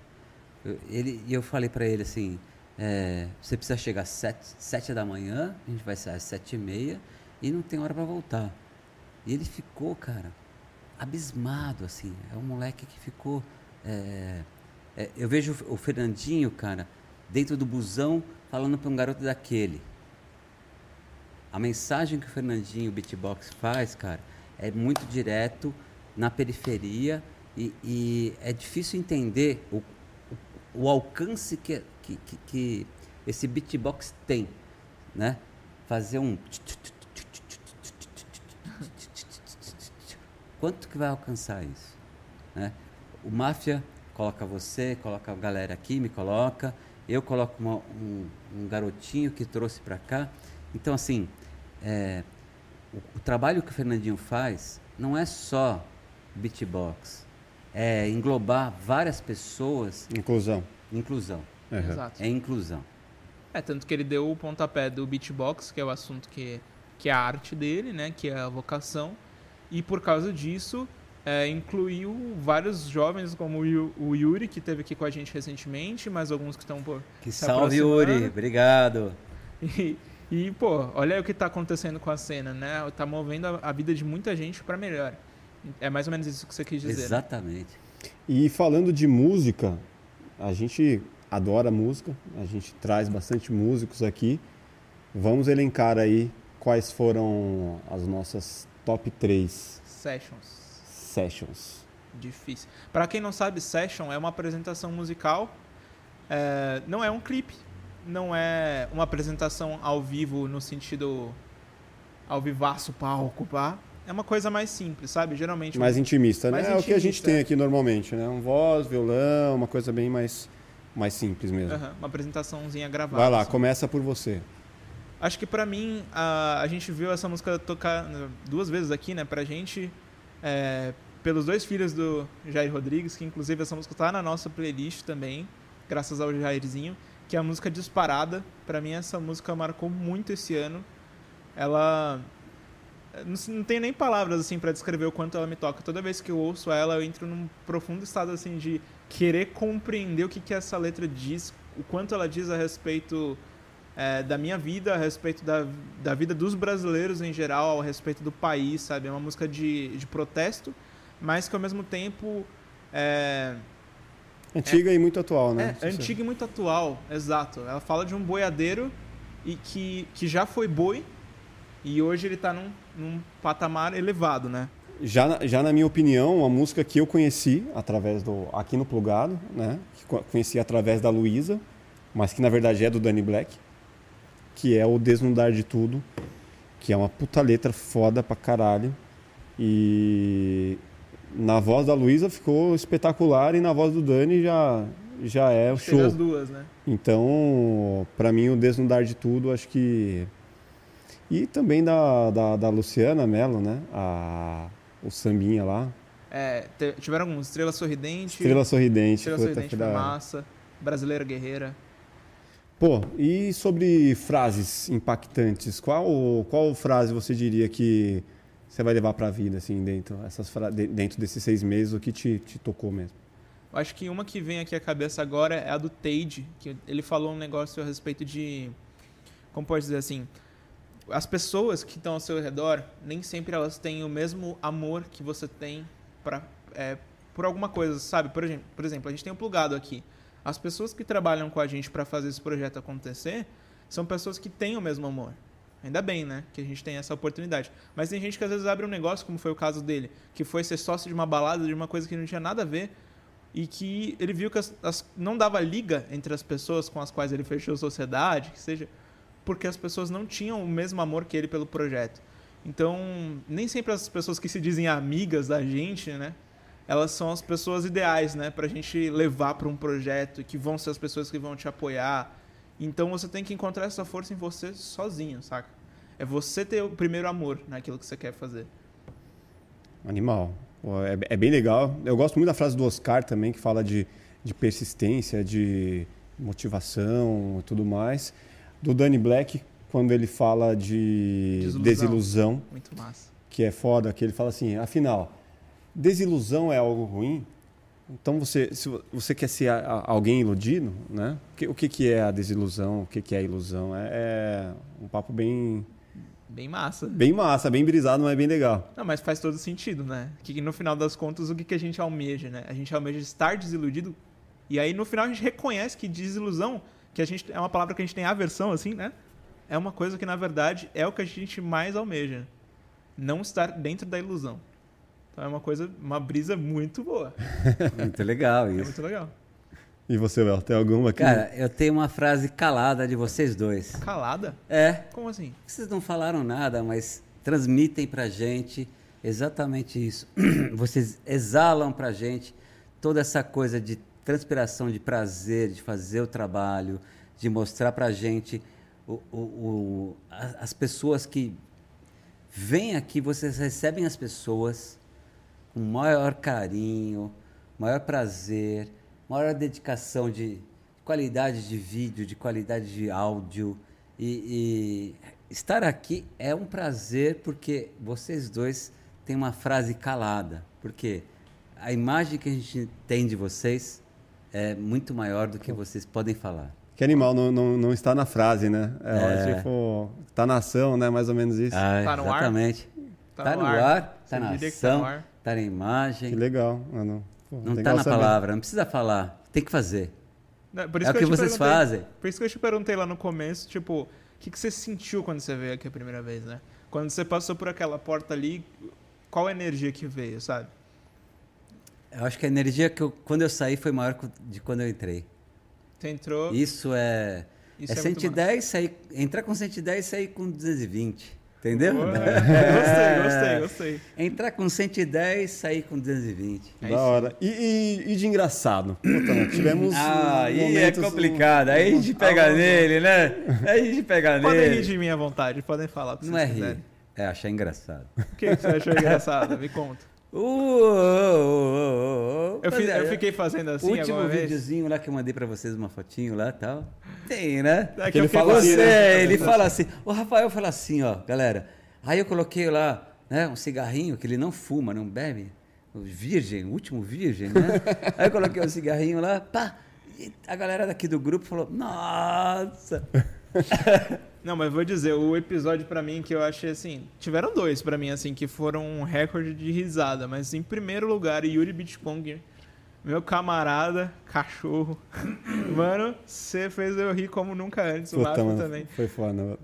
Speaker 3: Eu, ele, e eu falei para ele assim, é, você precisa chegar às sete, sete da manhã, a gente vai sair às sete e meia e não tem hora para voltar. E ele ficou, cara, abismado, assim. É um moleque que ficou... é, é, eu vejo o Fernandinho, cara, dentro do busão, falando para um garoto daquele. A mensagem que o Fernandinho Beatbox faz, cara, é muito direto na periferia e, e é difícil entender o, o, alcance que, que, que, que esse beatbox tem, né? Fazer um quanto que vai alcançar isso, né? O máfia coloca você, coloca a galera aqui, me coloca, eu coloco uma- um, um garotinho que trouxe para cá. Então assim, é, o, o trabalho que o Fernandinho faz não é só beatbox, é englobar várias pessoas,
Speaker 1: Inclusão.
Speaker 3: inclusão,
Speaker 1: Uhum.
Speaker 2: Exato.
Speaker 3: é inclusão.
Speaker 2: É, tanto que ele deu o pontapé do beatbox, que é o assunto que, que é a arte dele, né? Que é a vocação. E por causa disso, é, incluiu vários jovens, como o Yu- o Yuri, que esteve aqui com a gente recentemente, mais alguns que estão por.
Speaker 3: Que
Speaker 2: se
Speaker 3: salve. Yuri, obrigado.
Speaker 2: E, e, pô, olha aí o que tá acontecendo com a cena, né? Tá movendo a, a vida de muita gente para melhor. É mais ou menos isso que você quis dizer. né?
Speaker 3: Exatamente.
Speaker 1: E falando de música, a gente adora música, a gente traz bastante músicos aqui. Vamos elencar aí quais foram as nossas top 3
Speaker 2: Sessions.
Speaker 1: sessions.
Speaker 2: Difícil. Pra quem não sabe, Session é uma apresentação musical. é, não é um clipe. Não é uma apresentação ao vivo no sentido ao vivaço palco, pá. É uma coisa mais simples, sabe? Geralmente.
Speaker 1: Mais intimista,
Speaker 2: Mais
Speaker 1: né? É o que a gente
Speaker 2: intimista,
Speaker 1: tem
Speaker 2: é.
Speaker 1: aqui normalmente, né? Um voz, violão, uma coisa bem mais, mais simples mesmo.
Speaker 2: Aham, uma apresentaçãozinha gravada.
Speaker 1: Vai lá,
Speaker 2: assim.
Speaker 1: começa por você.
Speaker 2: Acho que pra mim, a, a gente viu essa música tocar né, duas vezes aqui, né? Pra gente, é, pelos dois filhos do Jair Rodrigues, que inclusive essa música tá na nossa playlist também, graças ao Jairzinho, que é a música Disparada. Pra mim, essa música marcou muito esse ano. Ela. Não, tenho nem palavras assim para descrever o quanto ela me toca. Toda vez que eu ouço ela, eu entro num profundo estado assim de querer compreender o que, que essa letra diz, o quanto ela diz a respeito é, da minha vida, a respeito da, da vida dos brasileiros em geral, a respeito do país, sabe? É uma música de, de protesto, mas que ao mesmo tempo é,
Speaker 1: Antiga e muito atual, né?
Speaker 2: é antiga e muito atual, exato. Ela fala de um boiadeiro e que, que já foi boi e hoje ele tá num, num patamar elevado, né?
Speaker 1: Já, já na minha opinião, uma música que eu conheci através do aqui no Plugado, né? Que co- conheci através da Luísa, mas que na verdade é do Danny Black, que é o Desnudar de Tudo, que é uma puta letra foda pra caralho. E na voz da Luísa ficou espetacular e na voz do Dani já já é o show.
Speaker 2: as duas, né?
Speaker 1: Então, pra mim, o Desnudar de Tudo, acho que. E também da, da, da Luciana Mello, né? A, o sambinha lá.
Speaker 2: É, tiveram alguns. Estrela Sorridente.
Speaker 1: Estrela Sorridente.
Speaker 2: Estrela
Speaker 1: puta,
Speaker 2: Sorridente foi massa. Brasileira Guerreira.
Speaker 1: Pô, e sobre frases impactantes, qual, qual frase você diria que você vai levar para a vida, assim, dentro, essas dentro desses seis meses, o que te, te tocou mesmo?
Speaker 2: Eu acho que uma que vem aqui à cabeça agora é a do Tade, que ele falou um negócio a respeito de. Como pode dizer assim? As pessoas que estão ao seu redor, nem sempre elas têm o mesmo amor que você tem pra, é, por alguma coisa, sabe? Por exemplo, por exemplo, a gente tem um plugado aqui. As pessoas que trabalham com a gente para fazer esse projeto acontecer são pessoas que têm o mesmo amor. Ainda bem, né? Que a gente tem essa oportunidade. Mas tem gente que às vezes abre um negócio, como foi o caso dele, que foi ser sócio de uma balada, de uma coisa que não tinha nada a ver, e que ele viu que as, as, não dava liga entre as pessoas com as quais ele fechou sociedade, que seja, porque as pessoas não tinham o mesmo amor que ele pelo projeto. Então, nem sempre as pessoas que se dizem amigas da gente, né? Elas são as pessoas ideais, né? Pra gente levar para um projeto, que vão ser as pessoas que vão te apoiar. Então, você tem que encontrar essa força em você sozinho, saca? É você ter o primeiro amor naquilo que você quer fazer.
Speaker 1: Animal. É, é, bem legal. Eu gosto muito da frase do Oscar também, que fala de, de persistência, de motivação e tudo mais. Do Danny Black, quando ele fala de desilusão. desilusão
Speaker 2: muito massa.
Speaker 1: Que é foda, que ele fala assim, afinal, desilusão é algo ruim? Então você, se você quer ser alguém iludido, né? O que, que é a desilusão? O que, que é a ilusão? É, é um papo bem
Speaker 2: Bem massa.
Speaker 1: Bem massa, bem brisado, mas é bem legal.
Speaker 2: Não, mas faz todo sentido, né? Que no final das contas, o que, que a gente almeja, né? A gente almeja estar desiludido. E aí no final a gente reconhece que desilusão, que a gente é uma palavra que a gente tem aversão, assim, né? É uma coisa que na verdade é o que a gente mais almeja. Não estar dentro da ilusão. Então é uma coisa, uma brisa muito boa.
Speaker 3: muito legal
Speaker 2: é
Speaker 3: isso.
Speaker 2: É muito legal.
Speaker 1: E você, Léo, tem alguma aqui?
Speaker 3: Cara, eu tenho uma frase calada de vocês dois.
Speaker 2: Calada?
Speaker 3: É.
Speaker 2: Como assim?
Speaker 3: Vocês não falaram nada, mas transmitem pra gente exatamente isso. Vocês exalam pra gente toda essa coisa de transpiração, de prazer, de fazer o trabalho, de mostrar pra gente o, o, o, as pessoas que vêm aqui, vocês recebem as pessoas com maior carinho, maior prazer maior dedicação de qualidade de vídeo, de qualidade de áudio. E, e, estar aqui é um prazer porque vocês dois têm uma frase calada. Porque a imagem que a gente tem de vocês é muito maior do que vocês podem falar.
Speaker 1: Que animal, não, não, não está na frase, né? É, é. tipo, está na ação, né? Mais ou menos isso.
Speaker 3: Ah, tá no exatamente. ar? Tá, no, ar, ar tá na tá ação, tá, tá, na imagem.
Speaker 1: Que legal, mano.
Speaker 3: Pô, não está na saber. palavra, não precisa falar. Tem que fazer.
Speaker 2: Não, é o que, que vocês fazem. Por isso que eu te perguntei lá no começo, tipo, o que, que você sentiu quando você veio aqui a primeira vez, né? Quando você passou por aquela porta ali, qual a energia que veio, sabe?
Speaker 3: Eu acho que a energia que eu, quando eu saí foi maior de quando eu entrei.
Speaker 2: Você entrou.
Speaker 3: Isso é. Isso é, é 110, sair, entrar com 110 e sair com 220. Entendeu?
Speaker 2: gostei, gostei, gostei.
Speaker 3: Entrar com 110, sair com 220.
Speaker 1: É da hora. E, e, e, de engraçado? Puta, tivemos.
Speaker 3: Ah, aí é complicado. Aí a gente pega ah, nele, né? Aí a gente pega
Speaker 2: podem
Speaker 3: nele.
Speaker 2: Podem rir de minha vontade, podem falar.
Speaker 3: Não é rir. É achar engraçado.
Speaker 2: O que você achou engraçado? Me conta. Eu, fiz, eu, fiquei fazendo assim.
Speaker 3: O último videozinho lá que eu mandei pra vocês, uma fotinho lá e tal. Tem, né?
Speaker 2: É que ele
Speaker 3: fala
Speaker 2: assim,
Speaker 3: né? ele fala assim. O Rafael fala assim, ó, galera. Aí eu coloquei lá, né, um cigarrinho que ele não fuma, não bebe. O virgem, o último virgem, né? Aí eu coloquei um cigarrinho lá, pá. E a galera daqui do grupo falou: Nossa!
Speaker 2: Não, mas vou dizer, o episódio para mim que eu achei assim, tiveram dois para mim assim que foram um recorde de risada, mas em primeiro lugar, Yuri Bitconger, meu camarada, cachorro. Mano, você fez eu rir como nunca antes, o Puta, também.
Speaker 1: Foi foda.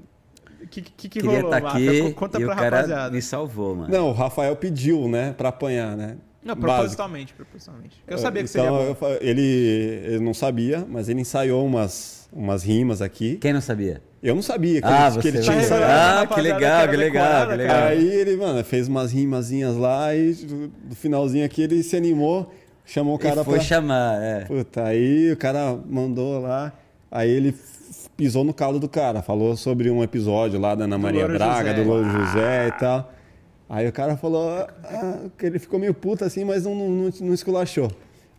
Speaker 2: O que, que, que rolou,
Speaker 3: tá aqui
Speaker 2: Conta
Speaker 3: e
Speaker 2: pra
Speaker 3: o cara
Speaker 2: rapaziada.
Speaker 3: me salvou, mano.
Speaker 1: Não, o Rafael pediu, né, pra apanhar, né?
Speaker 2: Não, propositalmente, propositalmente. Eu sabia que então, seria
Speaker 1: bom. Ele, ele não sabia, mas ele ensaiou umas, umas rimas aqui.
Speaker 3: Quem não sabia?
Speaker 1: Eu não sabia que,
Speaker 3: ah,
Speaker 1: ele, que ele
Speaker 3: tinha
Speaker 1: ensaiado.
Speaker 3: Ah, que legal, que legal, que legal.
Speaker 1: Aí ele, mano, fez umas rimazinhas lá e no finalzinho aqui ele se animou, chamou o cara
Speaker 3: e foi
Speaker 1: pra...
Speaker 3: chamar, é.
Speaker 1: Puta, aí o cara mandou lá, aí ele pisou no calo do cara, falou sobre um episódio lá da Ana Maria do Braga, José. do Louro José e tal. Aí o cara falou ah, que ele ficou meio puto assim, mas não, não, não esculachou.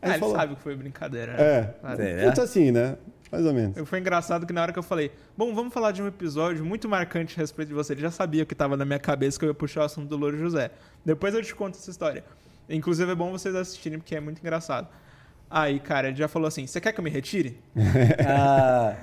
Speaker 2: Ah,
Speaker 1: Aí
Speaker 2: ele
Speaker 1: falou-
Speaker 2: sabe que foi brincadeira. né?
Speaker 1: É,
Speaker 2: Claro.
Speaker 3: É.
Speaker 1: muito assim, né? Mais ou menos.
Speaker 2: Foi engraçado que na hora que eu falei, bom, vamos falar de um episódio muito marcante a respeito de você. Ele já sabia o que estava na minha cabeça que eu ia puxar o assunto do Louro José. Depois eu te conto essa história. Inclusive é bom vocês assistirem porque é muito engraçado. Aí, cara, ele já falou assim: você quer que eu me retire?
Speaker 3: Ah,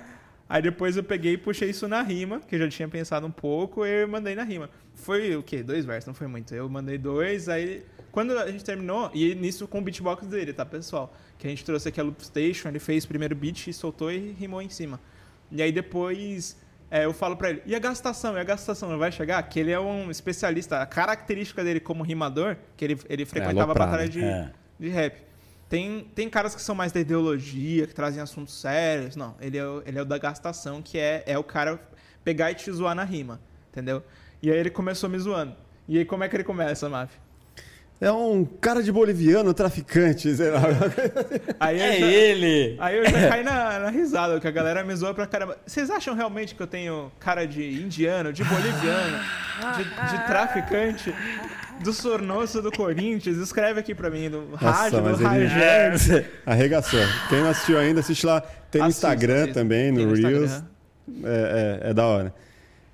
Speaker 2: Aí depois eu peguei e puxei isso na rima, que eu já tinha pensado um pouco, e eu mandei na rima. Foi o quê? Dois versos, não foi muito. Eu mandei dois, aí quando a gente terminou, e nisso com o beatbox dele, tá, pessoal? Que a gente trouxe aqui a Loop Station, ele fez o primeiro beat e soltou e rimou em cima. E aí depois é, eu falo pra ele, e a gastação? E a gastação não vai chegar? Que ele é um especialista, a característica dele como rimador, que ele, ele frequentava
Speaker 1: aloprado.
Speaker 2: batalha de,
Speaker 3: É.
Speaker 2: de rap. Tem, tem caras que são mais da ideologia, que trazem assuntos sérios. Não, ele é o, ele é o da gastação, que é, é o cara pegar e te zoar na rima, entendeu? E aí ele começou me zoando. E aí como é que ele começa, Maf?
Speaker 1: É um cara de boliviano, traficante, sei lá.
Speaker 2: Aí
Speaker 3: é
Speaker 2: já,
Speaker 3: ele!
Speaker 2: Aí eu já caí na, na risada, que a galera me zoa pra caramba. Vocês acham realmente que eu tenho cara de indiano, de boliviano, de, de traficante, do Sornoso do Corinthians? Escreve aqui pra mim, do Rádio, do
Speaker 1: ele-
Speaker 2: Rajé.
Speaker 1: Arregaçou. Quem não assistiu ainda, assiste lá. Tem no Instagram
Speaker 2: assista.
Speaker 1: também, no, Reels.
Speaker 2: Instagram.
Speaker 1: É, é, é da hora.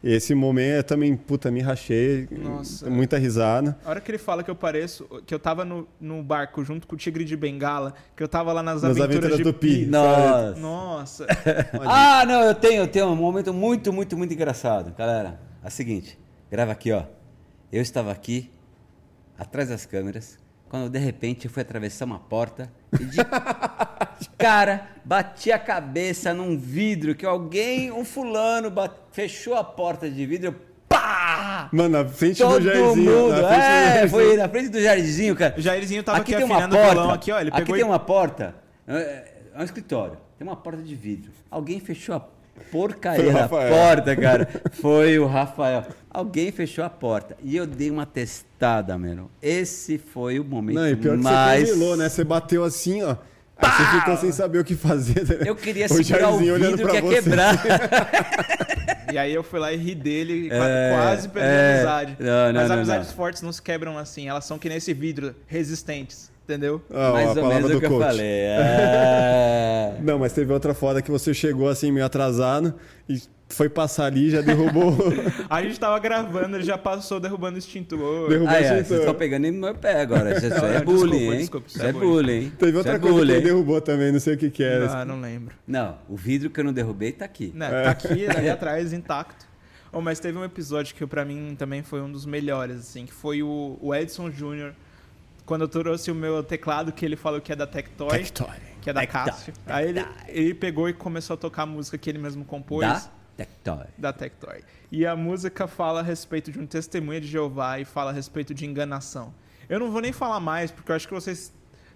Speaker 1: Esse momento eu também, puta, me rachei.
Speaker 2: Nossa.
Speaker 1: Muita risada.
Speaker 2: A hora que ele fala que eu pareço, que eu tava no, no barco junto com o Tigre de Bengala, que eu tava lá nas,
Speaker 1: Nas
Speaker 2: aventuras,
Speaker 1: aventuras
Speaker 2: de
Speaker 1: do Pi.
Speaker 3: Nossa!
Speaker 2: Nossa.
Speaker 3: Ah, não, eu tenho, eu tenho um momento muito, muito, muito engraçado. Galera, é o seguinte, grava aqui, ó. Eu estava aqui, atrás das câmeras, quando de repente eu fui atravessar uma porta e de cara, bati a cabeça num vidro que alguém, um fulano, bat- fechou a porta de vidro, pá!
Speaker 1: Mano, na frente
Speaker 3: Todo
Speaker 1: do Jairzinho.
Speaker 3: mundo,
Speaker 1: na frente do
Speaker 3: é,
Speaker 1: Jairzinho.
Speaker 3: foi na frente do Jairzinho, cara.
Speaker 2: O Jairzinho tava aqui,
Speaker 3: tem uma
Speaker 2: afinando o
Speaker 3: porta,
Speaker 2: violão aqui, ó. Ele
Speaker 3: aqui
Speaker 2: pegou
Speaker 3: tem
Speaker 2: e...
Speaker 3: uma porta, é é um escritório, tem uma porta de vidro. Alguém fechou a porcaria da porta, cara. Foi o Rafael. Alguém fechou a porta e eu dei uma testada, mano. Esse foi o momento
Speaker 1: Não, e pior que
Speaker 3: mais...
Speaker 1: você congelou, né? Você bateu assim, ó. Aí você ficou sem saber o que fazer. né?
Speaker 3: Eu queria
Speaker 1: O
Speaker 3: segurar o
Speaker 1: Jairzinho olhando
Speaker 3: vidro
Speaker 1: pra
Speaker 3: que ia
Speaker 1: você.
Speaker 3: quebrar.
Speaker 2: E aí eu fui lá e ri dele
Speaker 3: É,
Speaker 2: quase perdi
Speaker 3: é.
Speaker 2: a amizade.
Speaker 3: Não, não,
Speaker 2: Mas
Speaker 3: não,
Speaker 2: amizades
Speaker 3: não.
Speaker 2: fortes não se quebram assim. Elas são que nem esse vidro, resistentes. Entendeu?
Speaker 1: Ah,
Speaker 3: Mais
Speaker 1: a
Speaker 3: ou
Speaker 1: palavra
Speaker 3: menos o que eu
Speaker 1: coach.
Speaker 3: falei. É...
Speaker 1: Não, mas teve outra foda que você chegou assim meio atrasado e foi passar ali, já derrubou.
Speaker 2: A gente tava gravando, ele já passou derrubando o extintor.
Speaker 1: derrubou
Speaker 3: Ah,
Speaker 1: o
Speaker 3: é,
Speaker 1: extintor.
Speaker 3: vocês estão pegando em meu pé agora. Isso, isso é
Speaker 2: Não,
Speaker 3: bullying,
Speaker 2: desculpa,
Speaker 3: hein?
Speaker 2: desculpa,
Speaker 3: isso é bullying, hein?
Speaker 1: Teve
Speaker 3: Isso
Speaker 1: outra
Speaker 3: é
Speaker 1: coisa que
Speaker 3: bullying,
Speaker 1: ele
Speaker 3: hein?
Speaker 1: derrubou também, não sei o que que era.
Speaker 2: Ah, não lembro.
Speaker 3: Não, o vidro que eu não derrubei tá aqui.
Speaker 2: Né, Tá aqui, ali atrás, intacto. Oh, mas teve um episódio que pra mim também foi um dos melhores, assim, que foi o, o Edson Júnior, quando eu trouxe o meu teclado, que ele falou que é da Tectoy,
Speaker 1: Tectoy.
Speaker 2: que é da
Speaker 3: Tectoy,
Speaker 2: Cássio. Aí ele, ele pegou e começou a tocar a música que ele mesmo compôs.
Speaker 3: Da Tectoy.
Speaker 2: da Tectoy. E a música fala a respeito de um testemunho de Jeová e fala a respeito de enganação. Eu não vou nem falar mais, porque eu acho que vocês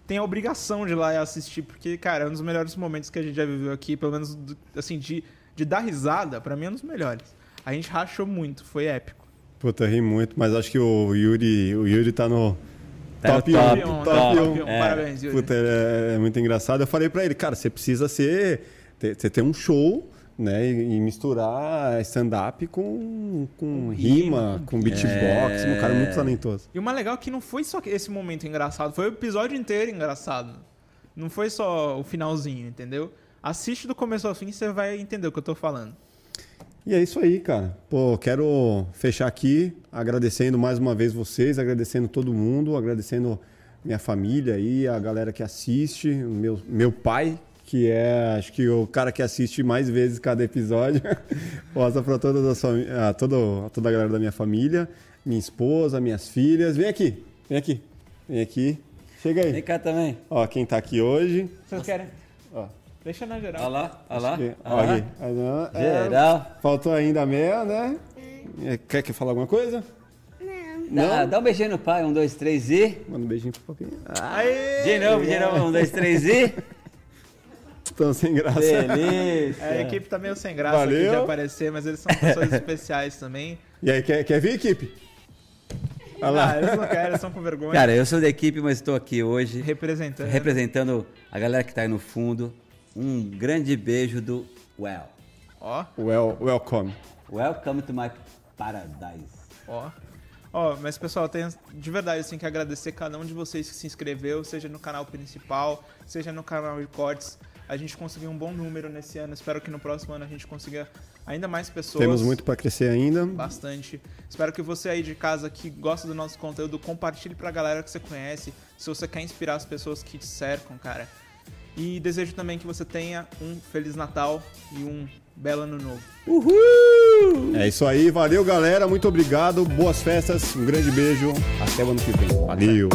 Speaker 2: têm a obrigação de ir lá e assistir, porque, cara, é um dos melhores momentos que a gente já viveu aqui, pelo menos, assim, de, de dar risada, pra mim é um dos melhores. A gente rachou muito, foi épico.
Speaker 1: Puta, ri muito, mas acho que o Yuri, o Yuri Tá no top 1.
Speaker 3: top,
Speaker 1: top
Speaker 2: top
Speaker 1: 1.
Speaker 2: um. Parabéns, Yuri.
Speaker 1: Puta, é, é muito engraçado. Eu falei pra ele, cara, você precisa ser. ter- Você ter um show, né? E, e misturar stand-up com, com rima, com beatbox. Um cara muito talentoso.
Speaker 2: E o mais legal é que não foi só esse momento engraçado, foi o episódio inteiro engraçado. Não foi só o finalzinho, entendeu? Assiste do começo ao fim e você vai entender o que eu tô falando.
Speaker 1: E é isso aí, cara. Pô, quero fechar aqui agradecendo mais uma vez vocês, agradecendo todo mundo, agradecendo minha família aí, a galera que assiste, meu, meu pai, que é, acho que o cara que assiste mais vezes cada episódio. Mostra pra todas as fami- a, todo, a toda a galera da minha família, minha esposa, minhas filhas. Vem aqui, vem aqui, vem aqui. Chega
Speaker 3: Vem
Speaker 1: aí.
Speaker 3: cá também.
Speaker 1: Ó, quem tá aqui hoje.
Speaker 2: Vocês querem?
Speaker 1: Ó,
Speaker 2: Deixa na
Speaker 3: Olha
Speaker 2: geral.
Speaker 3: lá, olha lá. olha lá.
Speaker 1: aqui. Ah, não, é,
Speaker 3: Geral.
Speaker 1: Faltou ainda a Mel, né? É, Quer que falar alguma coisa?
Speaker 3: Dá, dá um beijinho no pai. Um, dois, três e.
Speaker 1: Manda um beijinho pro papai. Ah,
Speaker 2: Aê!
Speaker 3: De novo, de novo. Um, dois, três e.
Speaker 1: estão sem graça.
Speaker 3: Delícia.
Speaker 2: A equipe tá meio sem graça aqui
Speaker 1: Valeu.
Speaker 2: de aparecer, mas eles são pessoas especiais também.
Speaker 1: E aí, quer, quer vir, equipe? Olha lá.
Speaker 2: Ah, eles não querem, eles são com vergonha.
Speaker 3: Cara, eu sou da equipe, mas estou aqui hoje
Speaker 2: representando.
Speaker 3: representando a galera que tá aí no fundo. Um grande beijo do Well.
Speaker 2: Ó,
Speaker 1: Well, welcome.
Speaker 3: Welcome to my paradise.
Speaker 2: ó. Ó, mas pessoal, tenho de verdade assim que agradecer cada um de vocês que se inscreveu, seja no canal principal, seja no canal de cortes. A gente conseguiu um bom número nesse ano. Espero que no próximo ano a gente consiga ainda mais pessoas.
Speaker 1: Temos muito para crescer ainda.
Speaker 2: Bastante. Espero que você aí de casa que gosta do nosso conteúdo compartilhe pra galera que você conhece. Se você quer inspirar as pessoas que te cercam, cara. E desejo também que você tenha um Feliz Natal e um belo ano novo.
Speaker 1: É isso aí, valeu galera, muito obrigado, boas festas, um grande beijo, até o ano que vem. Valeu!